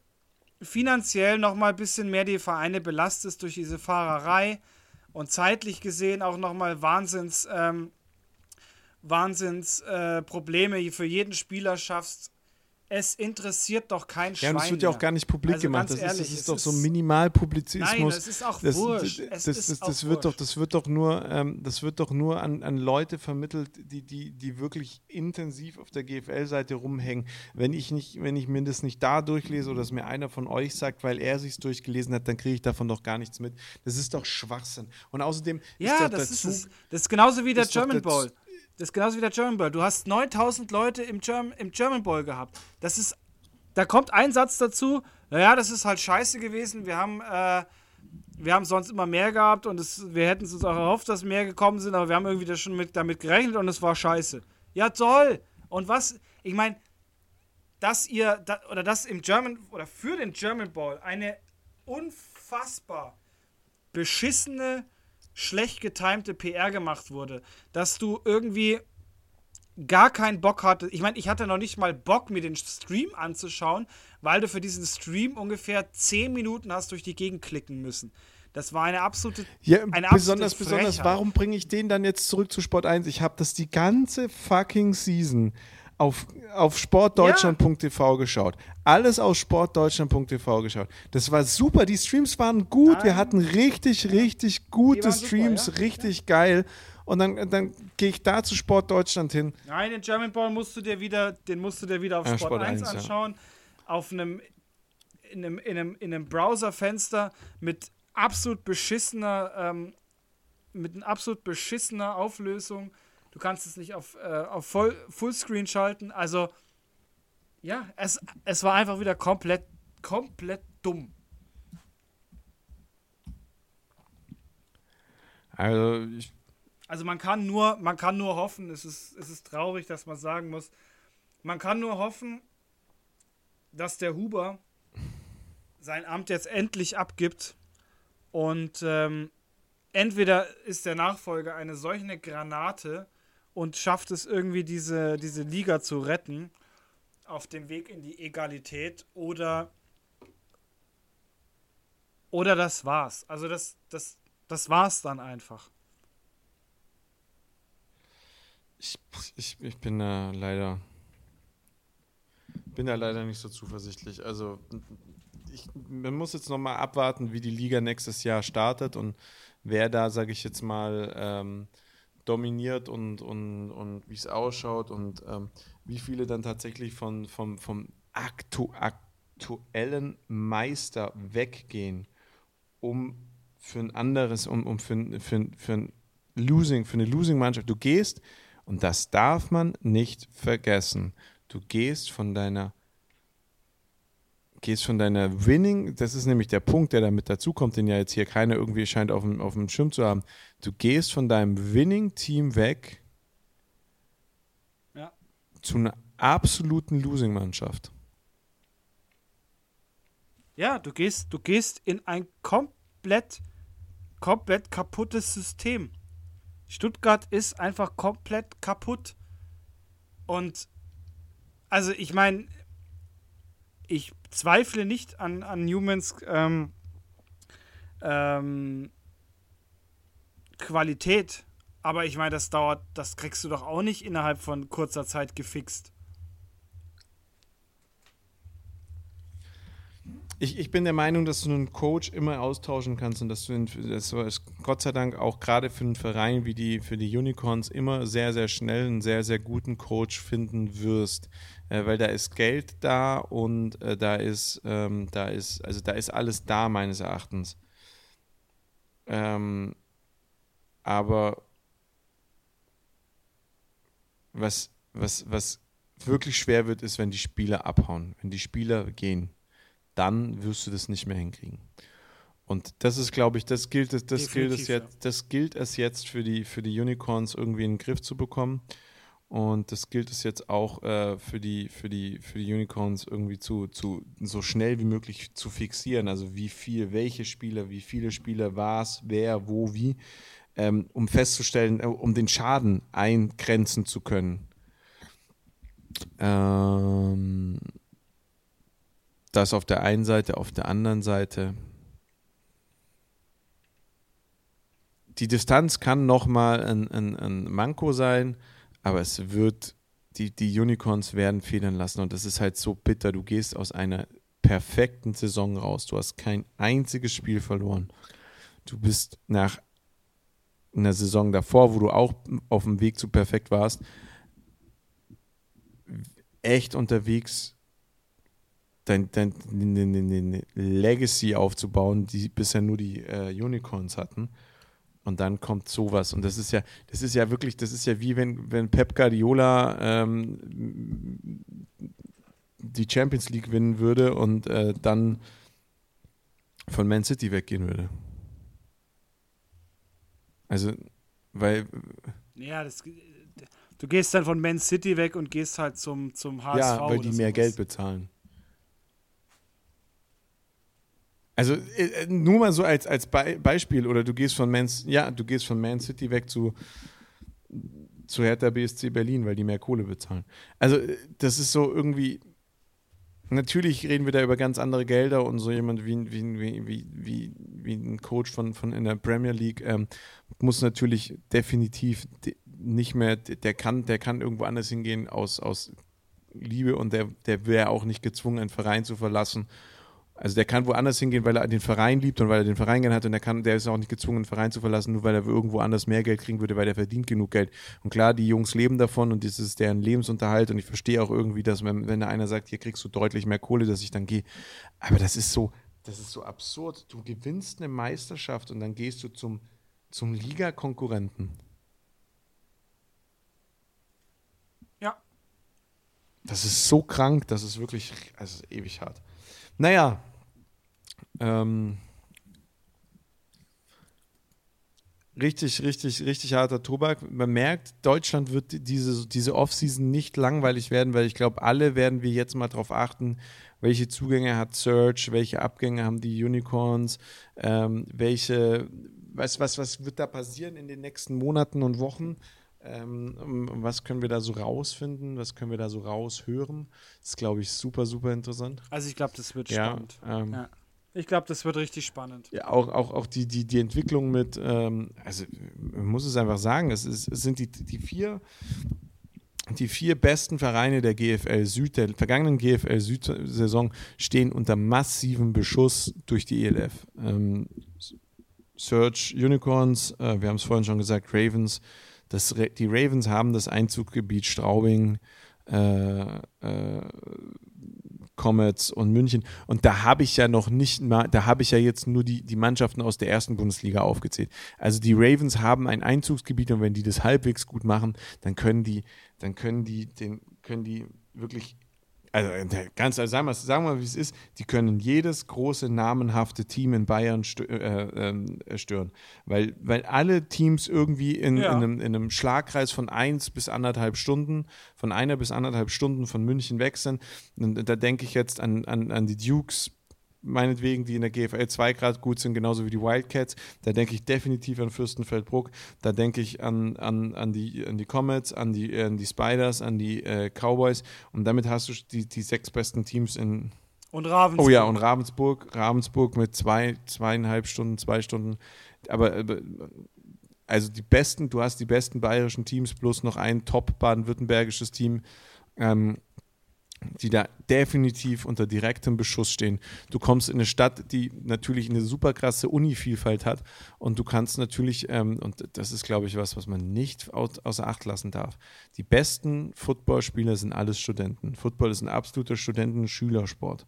finanziell noch mal ein bisschen mehr die Vereine belastest durch diese Fahrerei und zeitlich gesehen auch noch mal Wahnsinns ähm, Wahnsinns äh, Probleme für jeden Spieler schaffst, es interessiert doch kein Schwein. Ja, und es wird ja auch gar nicht publik also gemacht. Das, ehrlich, ist, das ist doch so Minimalpublizismus. Nein, das ist auch das, wurscht. Das, das, das, das wird doch, das wird doch nur, ähm, das wird doch nur an, an Leute vermittelt, die, die, die wirklich intensiv auf der GFL-Seite rumhängen. Wenn ich nicht, wenn ich mir das nicht da durchlese oder es mir einer von euch sagt, weil er sich durchgelesen hat, dann kriege ich davon doch gar nichts mit. Das ist doch Schwachsinn. Und außerdem ja, ist das, ist das ist genauso wie der German Bowl. Das ist genauso wie der German Bowl. Du hast 9000 Leute im, German, im German Bowl gehabt. Das ist. Da kommt ein Satz dazu. Naja, das ist halt scheiße gewesen. Wir haben. Äh, wir haben sonst immer mehr gehabt und es, wir hätten es uns auch erhofft, dass mehr gekommen sind, aber wir haben irgendwie das schon mit, damit gerechnet und es war scheiße. Ja, toll! Und was, ich meine, dass ihr, da, oder dass im German, oder für den German Ball eine unfassbar beschissene schlecht getimte PR gemacht wurde, dass du irgendwie gar keinen Bock hattest. Ich meine, ich hatte noch nicht mal Bock, mir den Stream anzuschauen, weil du für diesen Stream ungefähr 10 Minuten hast durch die Gegend klicken müssen. Das war eine absolute. Ja, eine besonders, absolute besonders. Warum bringe ich den dann jetzt zurück zu Sport 1? Ich habe das die ganze fucking Season auf, auf sportdeutschland.tv ja. geschaut. Alles aus sportdeutschland.tv geschaut. Das war super. Die Streams waren gut. Nein. Wir hatten richtig, richtig gute Streams. Super, ja? Richtig ja. geil. Und dann, dann gehe ich da zu Sport Deutschland hin. Nein, den German Ball musst du dir wieder, den musst du dir wieder auf Sport, Sport 1, 1 anschauen. Auf einem in einem, in einem, in einem Browserfenster mit absolut beschissener, ähm, mit einer absolut beschissener Auflösung Du kannst es nicht auf, äh, auf Voll, Fullscreen schalten. Also, ja, es, es war einfach wieder komplett, komplett dumm. Also, ich also man kann nur, man kann nur hoffen, es ist, es ist traurig, dass man sagen muss, man kann nur hoffen, dass der Huber sein Amt jetzt endlich abgibt Und ähm, entweder ist der Nachfolger eine solche Granate und schafft es irgendwie, diese, diese Liga zu retten auf dem Weg in die Egalität oder oder das war's. Also das, das, das war's dann einfach. Ich, ich, ich bin da leider bin da leider nicht so zuversichtlich. Also ich, man muss jetzt nochmal abwarten, wie die Liga nächstes Jahr startet und wer da, sage ich jetzt mal, ähm, dominiert und, und, und wie es ausschaut und ähm, wie viele dann tatsächlich von, vom, vom aktu aktuellen Meister weggehen, um für ein anderes, um, um für, für, für ein Losing, für eine Losing-Mannschaft. Du gehst, und das darf man nicht vergessen, du gehst von deiner gehst von deiner Winning, das ist nämlich der Punkt, der damit dazukommt, den ja jetzt hier keiner irgendwie scheint auf dem, auf dem Schirm zu haben. Du gehst von deinem Winning-Team weg ja. zu einer absoluten Losing-Mannschaft. Ja, du gehst, du gehst in ein komplett, komplett kaputtes System. Stuttgart ist einfach komplett kaputt. Und also ich meine, ich zweifle nicht an, an Newmans ähm, ähm, Qualität, aber ich meine, das dauert, das kriegst du doch auch nicht innerhalb von kurzer Zeit gefixt. Ich, ich bin der Meinung, dass du einen Coach immer austauschen kannst und dass du, das ist Gott sei Dank auch gerade für einen Verein wie die, für die Unicorns immer sehr, sehr schnell einen sehr, sehr guten Coach finden wirst. Äh, weil da ist Geld da und äh, da ist, ähm, da ist, also da ist alles da, meines Erachtens. Ähm, aber was, was, was wirklich schwer wird, ist, wenn die Spieler abhauen, wenn die Spieler gehen dann wirst du das nicht mehr hinkriegen. Und das ist, glaube ich, das gilt, das, das gilt es jetzt, das gilt es jetzt für die, für die Unicorns irgendwie in den Griff zu bekommen. Und das gilt es jetzt auch äh, für, die, für, die, für die Unicorns irgendwie zu, zu so schnell wie möglich zu fixieren. Also wie viel, welche Spieler, wie viele Spieler, was, wer, wo, wie, ähm, um festzustellen, äh, um den Schaden eingrenzen zu können. Ähm, das auf der einen Seite, auf der anderen Seite. Die Distanz kann nochmal ein, ein, ein Manko sein, aber es wird, die, die Unicorns werden federn lassen und das ist halt so bitter. Du gehst aus einer perfekten Saison raus. Du hast kein einziges Spiel verloren. Du bist nach einer Saison davor, wo du auch auf dem Weg zu perfekt warst, echt unterwegs dein, dein, dein, Legacy aufzubauen, die bisher nur die äh, Unicorns hatten. Und dann kommt sowas. Und das ist ja, das ist ja wirklich, das ist ja wie wenn, wenn Pep Guardiola ähm, die Champions League gewinnen würde und äh, dann von Man City weggehen würde. Also, weil. Ja, das, du gehst dann von Man City weg und gehst halt zum, zum HSV. Ja, weil die mehr. Geld bezahlen. Also äh, äh, nur mal so als, als Be Beispiel, oder du gehst von Man, ja, du gehst von Man City weg zu, zu Hertha BSC Berlin, weil die mehr Kohle bezahlen. Also äh, das ist so irgendwie, natürlich reden wir da über ganz andere Gelder und so jemand wie, wie, wie, wie, wie ein Coach von, von in der Premier League ähm, muss natürlich definitiv nicht mehr, der kann, der kann irgendwo anders hingehen aus, aus Liebe und der, der wäre auch nicht gezwungen, einen Verein zu verlassen also der kann woanders hingehen, weil er den Verein liebt und weil er den Verein gerne hat und der kann, der ist auch nicht gezwungen, den Verein zu verlassen, nur weil er irgendwo anders mehr Geld kriegen würde, weil er verdient genug Geld. Und klar, die Jungs leben davon und das ist deren Lebensunterhalt und ich verstehe auch irgendwie, dass wenn, wenn da einer sagt, hier kriegst du deutlich mehr Kohle, dass ich dann gehe. Aber das ist so, das ist so absurd. Du gewinnst eine Meisterschaft und dann gehst du zum, zum Liga-Konkurrenten. Ja. Das ist so krank, das ist wirklich, also ewig hart. Naja, ähm, richtig, richtig, richtig harter Tobak. Man merkt, Deutschland wird diese, diese Offseason nicht langweilig werden, weil ich glaube, alle werden wir jetzt mal darauf achten, welche Zugänge hat Search, welche Abgänge haben die Unicorns, ähm, welche, was, was, was wird da passieren in den nächsten Monaten und Wochen? Ähm, was können wir da so rausfinden? Was können wir da so raushören? Das ist, glaube ich, super, super interessant. Also ich glaube, das wird Ja, spannend. ähm, Ja. Ich glaube, das wird richtig spannend. Ja, auch, auch, auch die, die, die Entwicklung mit, ähm, also man muss es einfach sagen, es, ist, es sind die, die vier die vier besten Vereine der GFL Süd, der vergangenen GFL Süd-Saison, stehen unter massivem Beschuss durch die ELF. Ähm, Search Unicorns, äh, wir haben es vorhin schon gesagt, Ravens. Das, die Ravens haben das Einzugsgebiet Straubing, äh, äh, Comets und München. Und da habe ich ja noch nicht mal, da habe ich ja jetzt nur die, die Mannschaften aus der ersten Bundesliga aufgezählt. Also die Ravens haben ein Einzugsgebiet und wenn die das halbwegs gut machen, dann können die, dann können die, den, können die wirklich, also äh, ganz, also sagen wir sagen wir mal, wie es ist, die können jedes große namenhafte Team in Bayern äh, ähm, äh, stören. Weil, weil alle Teams irgendwie in, Ja. in, einem, in einem Schlagkreis von eins bis anderthalb Stunden, von einer bis anderthalb Stunden von München weg sind. Und da denke ich jetzt an, an, an die Dukes, meinetwegen, die in der GFL 2 Grad gut sind, genauso wie die Wildcats. Da denke ich definitiv an Fürstenfeldbruck. Da denke ich an, an, an, die, an die Comets, an die, äh, an die Spiders, an die äh, Cowboys. Und damit hast du die, die sechs besten Teams in. Und Ravensburg. Oh ja, und Ravensburg. Ravensburg mit zwei, zweieinhalb Stunden, zwei Stunden. Aber. aber also die besten, du hast die besten bayerischen Teams plus noch ein top baden-württembergisches Team. Ähm, die da definitiv unter direktem Beschuss stehen. Du kommst in eine Stadt, die natürlich eine super krasse Uni-Vielfalt hat und du kannst natürlich, ähm, und das ist, glaube ich, was, was man nicht au außer Acht lassen darf, die besten Footballspieler sind alles Studenten. Football ist ein absoluter Studenten-Schülersport.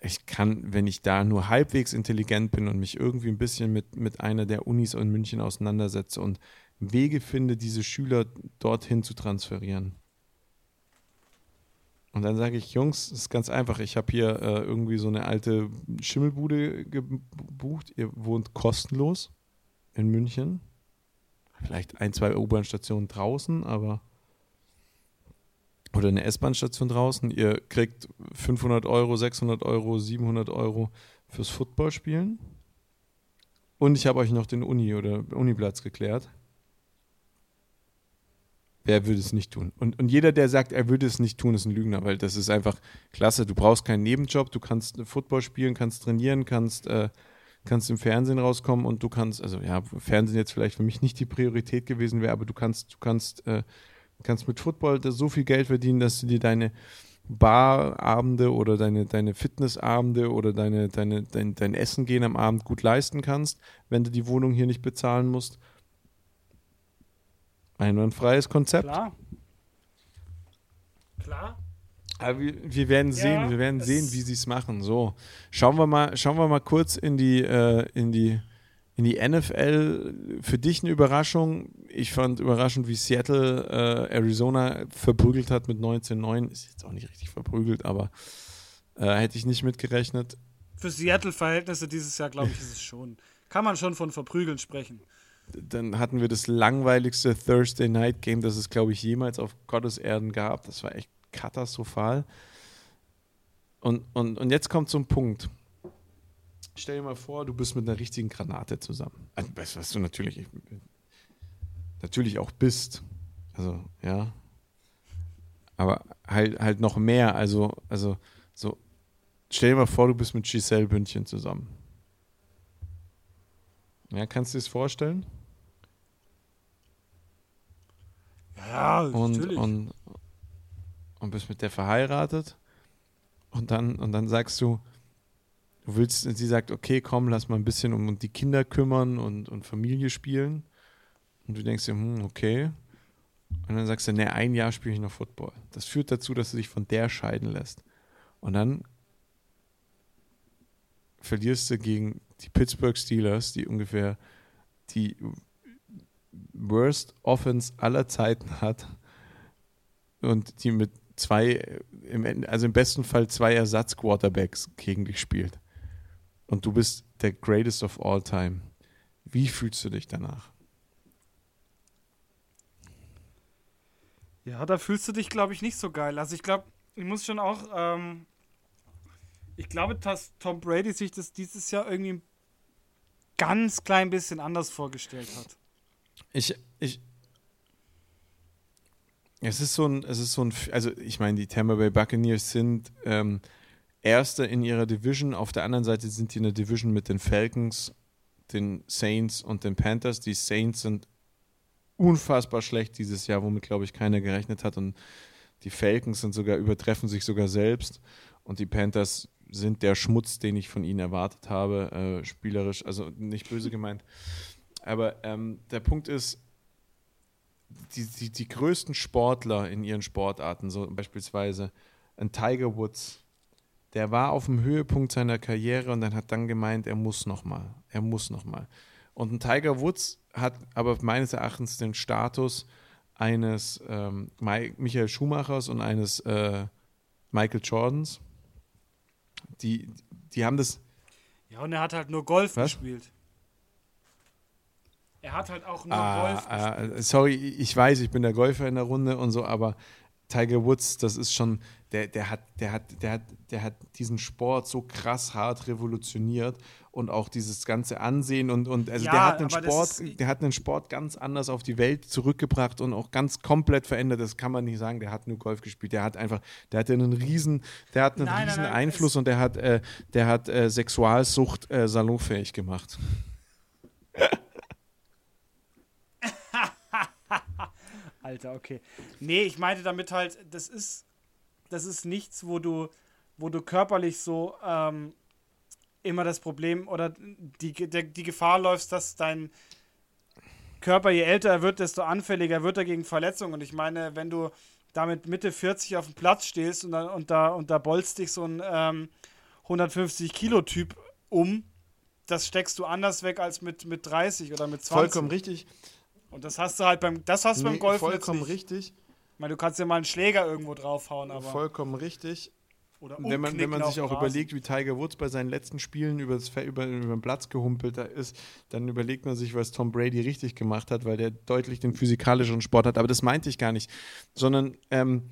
Ich kann, wenn ich da nur halbwegs intelligent bin und mich irgendwie ein bisschen mit, mit einer der Unis in München auseinandersetze und Wege finde, diese Schüler dorthin zu transferieren, und dann sage ich, Jungs, das ist ganz einfach. Ich habe hier äh, irgendwie so eine alte Schimmelbude gebucht. Ihr wohnt kostenlos in München. Vielleicht ein, zwei U-Bahn-Stationen draußen, aber. Oder eine S-Bahn-Station draußen. Ihr kriegt 500 Euro, 600 Euro, 700 Euro fürs Footballspielen. Und ich habe euch noch den Uni- oder Uniplatz geklärt. Wer würde es nicht tun? Und, und jeder, der sagt, er würde es nicht tun, ist ein Lügner, weil das ist einfach klasse. Du brauchst keinen Nebenjob, du kannst Football spielen, kannst trainieren, kannst, äh, kannst im Fernsehen rauskommen und du kannst, also ja, Fernsehen jetzt vielleicht für mich nicht die Priorität gewesen wäre, aber du kannst, du kannst, äh, kannst mit Football so viel Geld verdienen, dass du dir deine Barabende oder deine, deine Fitnessabende oder deine, deine, dein, dein Essen gehen am Abend gut leisten kannst, wenn du die Wohnung hier nicht bezahlen musst. Einwandfreies Konzept. Klar. Klar. Aber wir, wir werden sehen, Ja, wir werden sehen, wie sie es machen. So, schauen wir mal, schauen wir mal kurz in die, äh, in die, in die NFL. Für dich eine Überraschung. Ich fand überraschend, wie Seattle äh, Arizona verprügelt hat mit 19-9. Ist jetzt auch nicht richtig verprügelt, aber äh, hätte ich nicht mitgerechnet. Für Seattle-Verhältnisse dieses Jahr, glaube ich, ist es schon. Kann man schon von Verprügeln sprechen. Dann hatten wir das langweiligste Thursday Night Game, das es, glaube ich, jemals auf Gottes Erden gab. Das war echt katastrophal. Und, und, und jetzt kommt ein Punkt. Stell dir mal vor, du bist mit einer richtigen Granate zusammen. Also, weißt was du natürlich, natürlich auch bist. Also, ja. Aber halt, halt noch mehr. Also, also, so. Stell dir mal vor, du bist mit Giselle Bündchen zusammen. Ja, kannst du dir das vorstellen? Ja, und, natürlich. und, und bist mit der verheiratet und dann, und dann sagst du, du willst, sie sagt, okay, komm, lass mal ein bisschen um die Kinder kümmern und, und Familie spielen. Und du denkst dir, hm, okay. Und dann sagst du, ne, ein Jahr spiele ich noch Football. Das führt dazu, dass du dich von der scheiden lässt. Und dann verlierst du gegen die Pittsburgh Steelers, die ungefähr die Worst Offense aller Zeiten hat und die mit zwei, im, also im besten Fall zwei Ersatz-Quarterbacks gegen dich spielt. Und du bist der Greatest of All Time. Wie fühlst du dich danach? Ja, da fühlst du dich, glaube ich, nicht so geil. Also ich glaube, ich muss schon auch, ähm, ich glaube, dass Tom Brady sich das dieses Jahr irgendwie ein ganz klein bisschen anders vorgestellt hat. Ich, ich, es ist so ein, es ist so ein, also ich meine, die Tampa Bay Buccaneers sind ähm, Erster in ihrer Division. Auf der anderen Seite sind die in der Division mit den Falcons, den Saints und den Panthers. Die Saints sind unfassbar schlecht dieses Jahr, womit, glaube ich, keiner gerechnet hat. Und die Falcons sind sogar, übertreffen sich sogar selbst. Und die Panthers sind der Schmutz, den ich von ihnen erwartet habe, äh, spielerisch. Also nicht böse gemeint. Aber ähm, der Punkt ist, die, die, die größten Sportler in ihren Sportarten, so beispielsweise ein Tiger Woods, der war auf dem Höhepunkt seiner Karriere und dann hat dann gemeint, er muss nochmal, er muss nochmal. Und ein Tiger Woods hat aber meines Erachtens den Status eines ähm, Michael Schumachers und eines äh, Michael Jordans. Die, die haben das. Ja, und er hat halt nur Golf Was? gespielt. Er hat halt auch nur ah, Golf ah, sorry, ich weiß, ich bin der Golfer in der Runde und so, aber Tiger Woods, das ist schon, der, der hat, der hat, der hat, der hat diesen Sport so krass hart revolutioniert und auch dieses ganze Ansehen und, und also ja, der hat den Sport, der hat den Sport ganz anders auf die Welt zurückgebracht und auch ganz komplett verändert. Das kann man nicht sagen, der hat nur Golf gespielt. Der hat einfach, der hat einen riesen, der hat einen nein, riesen nein, nein, Einfluss und der hat, äh, der hat äh, Sexualsucht äh, salonfähig gemacht. Alter, okay. Nee, ich meinte damit halt, das ist, das ist nichts, wo du, wo du körperlich so ähm, immer das Problem oder die, der, die Gefahr läufst, dass dein Körper, je älter er wird, desto anfälliger wird er gegen Verletzungen. Und ich meine, wenn du damit Mitte 40 auf dem Platz stehst und da, und da, und da bolzt dich so ein ähm, 150-Kilo-Typ um, das steckst du anders weg als mit, mit 30 oder mit 20. Vollkommen richtig. Und das hast du halt beim, das hast nee, beim Golf vollkommen richtig. Ich meine, du kannst ja mal einen Schläger irgendwo draufhauen, aber. Vollkommen richtig. Oder wenn man, wenn man sich auch überlegt, wie Tiger Woods bei seinen letzten Spielen über, das, über, über den Platz gehumpelt ist, dann überlegt man sich, was Tom Brady richtig gemacht hat, weil der deutlich den physikalischen Sport hat. Aber das meinte ich gar nicht, sondern ähm,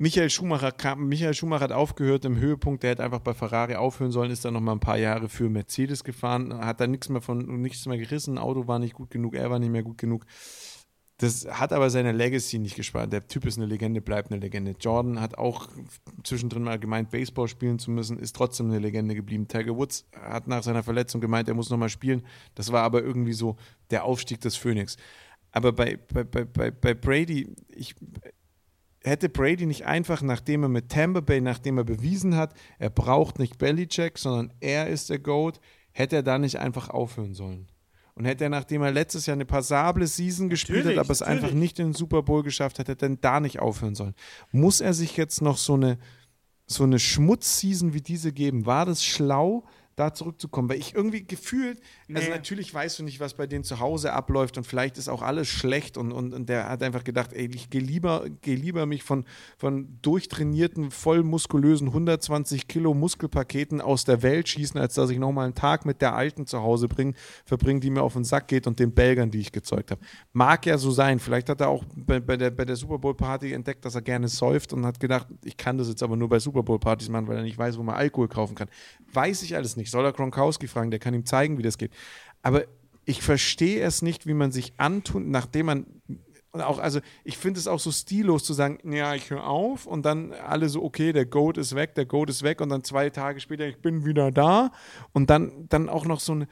Michael Schumacher kam, Michael Schumacher hat aufgehört im Höhepunkt, der hätte einfach bei Ferrari aufhören sollen, ist dann noch mal ein paar Jahre für Mercedes gefahren, hat dann nichts mehr von nichts mehr gerissen, Auto war nicht gut genug, er war nicht mehr gut genug. Das hat aber seine Legacy nicht gespart. Der Typ ist eine Legende, bleibt eine Legende. Jordan hat auch zwischendrin mal gemeint, Baseball spielen zu müssen, ist trotzdem eine Legende geblieben. Tiger Woods hat nach seiner Verletzung gemeint, er muss nochmal spielen. Das war aber irgendwie so der Aufstieg des Phoenix. Aber bei, bei, bei, bei Brady, ich, hätte Brady nicht einfach, nachdem er mit Tampa Bay, nachdem er bewiesen hat, er braucht nicht Belichick, sondern er ist der GOAT, hätte er da nicht einfach aufhören sollen. Und hätte er, nachdem er letztes Jahr eine passable Season gespielt natürlich, hat, aber es natürlich. einfach nicht in den Super Bowl geschafft hat, hätte er dann da nicht aufhören sollen. Muss er sich jetzt noch so eine, so eine Schmutz-Season wie diese geben? War das schlau? Da zurückzukommen, weil ich irgendwie gefühlt, also nee. also natürlich weißt du nicht, was bei denen zu Hause abläuft und vielleicht ist auch alles schlecht und, und, und der hat einfach gedacht, ey, ich gehe lieber, geh lieber mich von, von durchtrainierten, vollmuskulösen 120 Kilo Muskelpaketen aus der Welt schießen, als dass ich nochmal einen Tag mit der Alten zu Hause bring, verbringe, die mir auf den Sack geht und den Belgern, die ich gezeugt habe. Mag ja so sein, vielleicht hat er auch bei, bei, der, bei der Super Bowl Party entdeckt, dass er gerne säuft und hat gedacht, ich kann das jetzt aber nur bei Super Bowl Partys machen, weil er nicht weiß, wo man Alkohol kaufen kann. Weiß ich alles nicht nicht. Soll er Gronkowski fragen, der kann ihm zeigen, wie das geht. Aber ich verstehe es nicht, wie man sich antut, nachdem man auch, also ich finde es auch so stillos zu sagen, ja, ich höre auf und dann alle so, okay, der Goat ist weg, der Goat ist weg und dann zwei Tage später, ich bin wieder da und dann, dann auch noch so eine,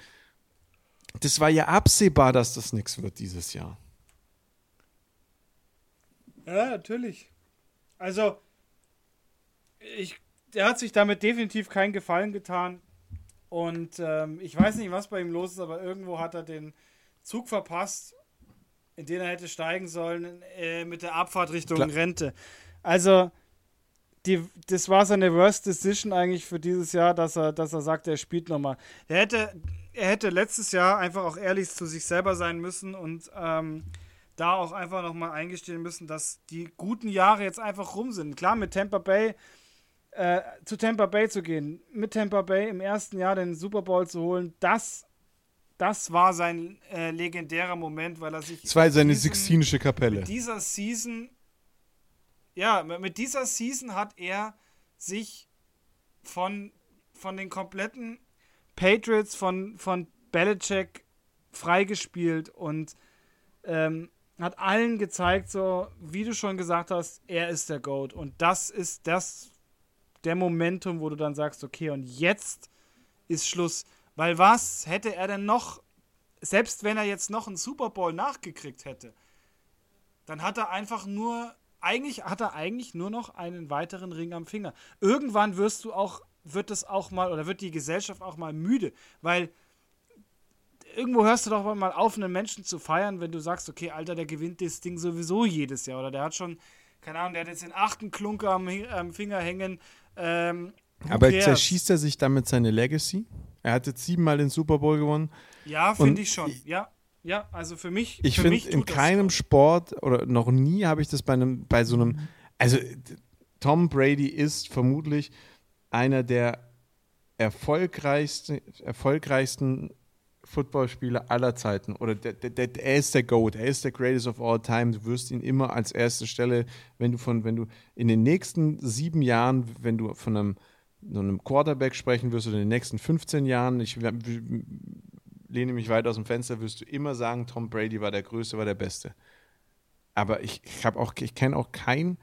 das war ja absehbar, dass das nichts wird dieses Jahr. Ja, natürlich. Also, ich, der hat sich damit definitiv keinen Gefallen getan. Und ähm, ich weiß nicht, was bei ihm los ist, aber irgendwo hat er den Zug verpasst, in den er hätte steigen sollen, äh, mit der Abfahrt Richtung Klar. Rente. Also, die, das war seine Worst Decision eigentlich für dieses Jahr, dass er, dass er sagt, er spielt nochmal. Er hätte, er hätte letztes Jahr einfach auch ehrlich zu sich selber sein müssen und ähm, da auch einfach nochmal eingestehen müssen, dass die guten Jahre jetzt einfach rum sind. Klar, mit Tampa Bay äh, zu Tampa Bay zu gehen, mit Tampa Bay im ersten Jahr den Super Bowl zu holen, das, das war sein äh, legendärer Moment, weil er sich. Es war seine Sixtinische Kapelle. Mit dieser Season ja, mit dieser Season hat er sich von, von den kompletten Patriots, von, von Belichick freigespielt und ähm, hat allen gezeigt, so wie du schon gesagt hast, er ist der Goat. Und das ist das, der Momentum, wo du dann sagst, okay, und jetzt ist Schluss. Weil was hätte er denn noch, selbst wenn er jetzt noch einen Super Bowl nachgekriegt hätte, dann hat er einfach nur, eigentlich hat er eigentlich nur noch einen weiteren Ring am Finger. Irgendwann wirst du auch, wird es auch mal, oder wird die Gesellschaft auch mal müde, weil irgendwo hörst du doch mal auf, einen Menschen zu feiern, wenn du sagst, okay, Alter, der gewinnt das Ding sowieso jedes Jahr. Oder der hat schon, keine Ahnung, der hat jetzt den achten Klunker am, am Finger hängen. Ähm, Aber zerschießt er sich damit seine Legacy? Er hat jetzt siebenmal den Super Bowl gewonnen. Ja, finde ich schon. Ja, ja, also für mich. Ich finde, in keinem Sport oder noch nie habe ich das bei einem, bei so einem. Also Tom Brady ist vermutlich einer der erfolgreichsten, erfolgreichsten Footballspieler aller Zeiten. Oder der, der, der, er ist der GOAT, er ist der Greatest of All Time. Du wirst ihn immer als erste Stelle, wenn du von, wenn du in den nächsten sieben Jahren, wenn du von einem, einem Quarterback sprechen wirst oder in den nächsten 15 Jahren, ich lehne mich weit aus dem Fenster, wirst du immer sagen, Tom Brady war der Größte, war der Beste. Aber ich, ich habe auch, ich kenne auch keinen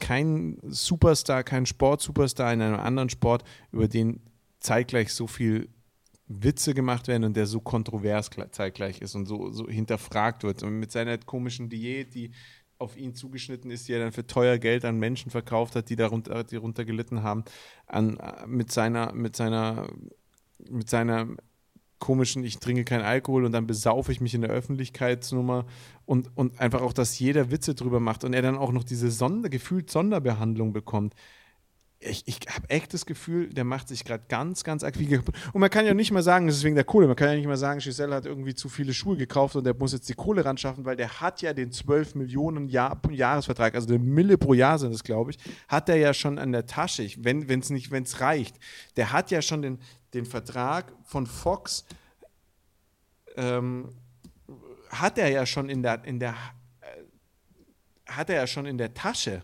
kein Superstar, keinen Sportsuperstar in einem anderen Sport, über den zeitgleich so viel Witze gemacht werden und der so kontrovers zeitgleich ist und so, so hinterfragt wird. Und mit seiner komischen Diät, die auf ihn zugeschnitten ist, die er dann für teuer Geld an Menschen verkauft hat, die darunter, die darunter gelitten haben, an, mit seiner, mit seiner, mit seiner komischen, ich trinke keinen Alkohol und dann besaufe ich mich in der Öffentlichkeitsnummer und, und einfach auch, dass jeder Witze drüber macht und er dann auch noch diese Sonder, gefühlt Sonderbehandlung bekommt ich, ich habe echt das Gefühl, der macht sich gerade ganz, ganz aktiv. Und man kann ja nicht mal sagen, das ist wegen der Kohle. Man kann ja nicht mal sagen, Giselle hat irgendwie zu viele Schuhe gekauft und der muss jetzt die Kohle ran schaffen, weil der hat ja den 12 Millionen Jahr, Jahresvertrag, also eine Mille pro Jahr sind es, glaube ich, hat er ja schon an der Tasche, wenn es nicht, wenn es reicht. Der hat ja schon den, den Vertrag von Fox, ähm, hat er ja schon in der, in der, äh, hat er ja schon in der Tasche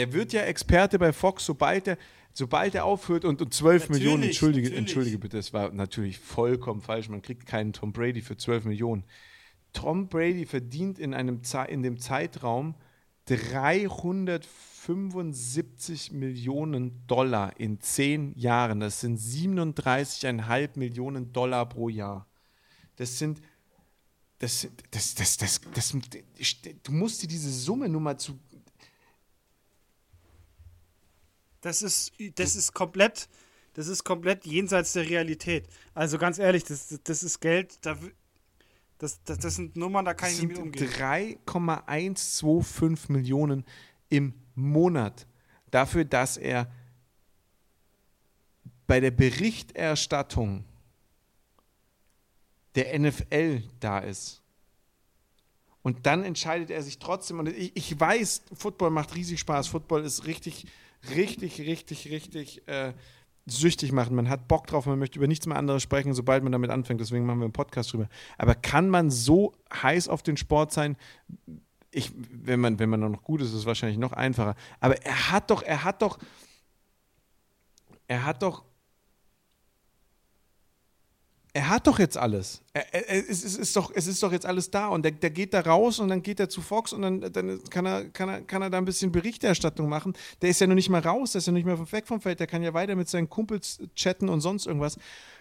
der wird ja Experte bei Fox, sobald er, sobald er aufhört und, und 12 natürlich, Millionen, entschuldige, natürlich. entschuldige bitte, das war natürlich vollkommen falsch. Man kriegt keinen Tom Brady für 12 Millionen. Tom Brady verdient in, einem, in dem Zeitraum 375 Millionen Dollar in 10 Jahren. Das sind 37,5 Millionen Dollar pro Jahr. Das sind das, das, das, das, das, das, du musst dir diese Summe nur mal zu Das ist, das ist komplett, das ist komplett jenseits der Realität. Also ganz ehrlich, das, das ist Geld, da, das, das, das sind Nummern, da kann ich nicht mit umgehen. 3,125 Millionen im Monat dafür, dass er bei der Berichterstattung der NFL da ist. Und dann entscheidet er sich trotzdem, und ich, ich weiß, Football macht riesig Spaß, Football ist richtig richtig, richtig, richtig äh, süchtig machen. Man hat Bock drauf, man möchte über nichts mehr anderes sprechen, sobald man damit anfängt. Deswegen machen wir einen Podcast drüber. Aber kann man so heiß auf den Sport sein? Ich, wenn man, wenn man noch gut ist, ist es wahrscheinlich noch einfacher. Aber er hat doch, er hat doch, er hat doch er hat doch jetzt alles. Er, er, es, ist, ist doch, es ist doch jetzt alles da und der, der geht da raus und dann geht er zu Fox und dann, dann kann, er, kann, er, kann er da ein bisschen Berichterstattung machen. Der ist ja noch nicht mal raus, der ist ja noch nicht mehr weg vom Feld, der kann ja weiter mit seinen Kumpels chatten und sonst irgendwas.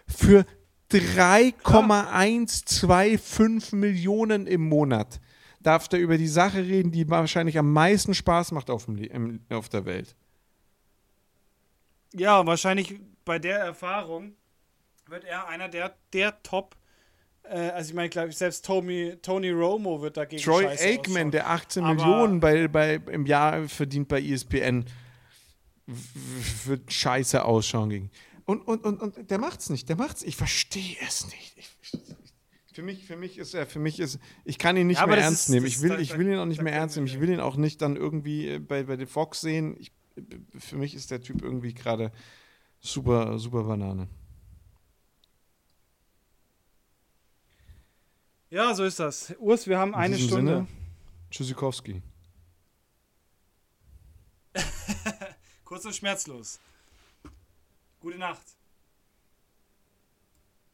Für 3,125 Millionen im Monat darf der über die Sache reden, die wahrscheinlich am meisten Spaß macht auf, dem, auf der Welt. Ja, wahrscheinlich bei der Erfahrung wird er einer der, der Top- äh, also ich meine, glaube ich, selbst Tony, Tony Romo wird dagegen Troy Aikman, der 18 Aber Millionen bei, bei, im Jahr verdient bei ESPN, wird scheiße ausschauen gegen. Und, und, und, und der macht's nicht, der macht's. Ich verstehe es nicht. Ich, für mich, für mich ist er, für mich ist, ich kann ihn nicht ja, mehr ernst ist, nehmen. Ich will, ich will ihn auch nicht mehr ernst nehmen. Ich will ihn auch nicht dann irgendwie äh, bei, bei den Fox sehen. Ich, für mich ist der Typ irgendwie gerade super, super Banane. Ja, so ist das. Urs, wir haben eine Stunde. Sinne, Tschüssikowski. Kurz und schmerzlos. Gute Nacht.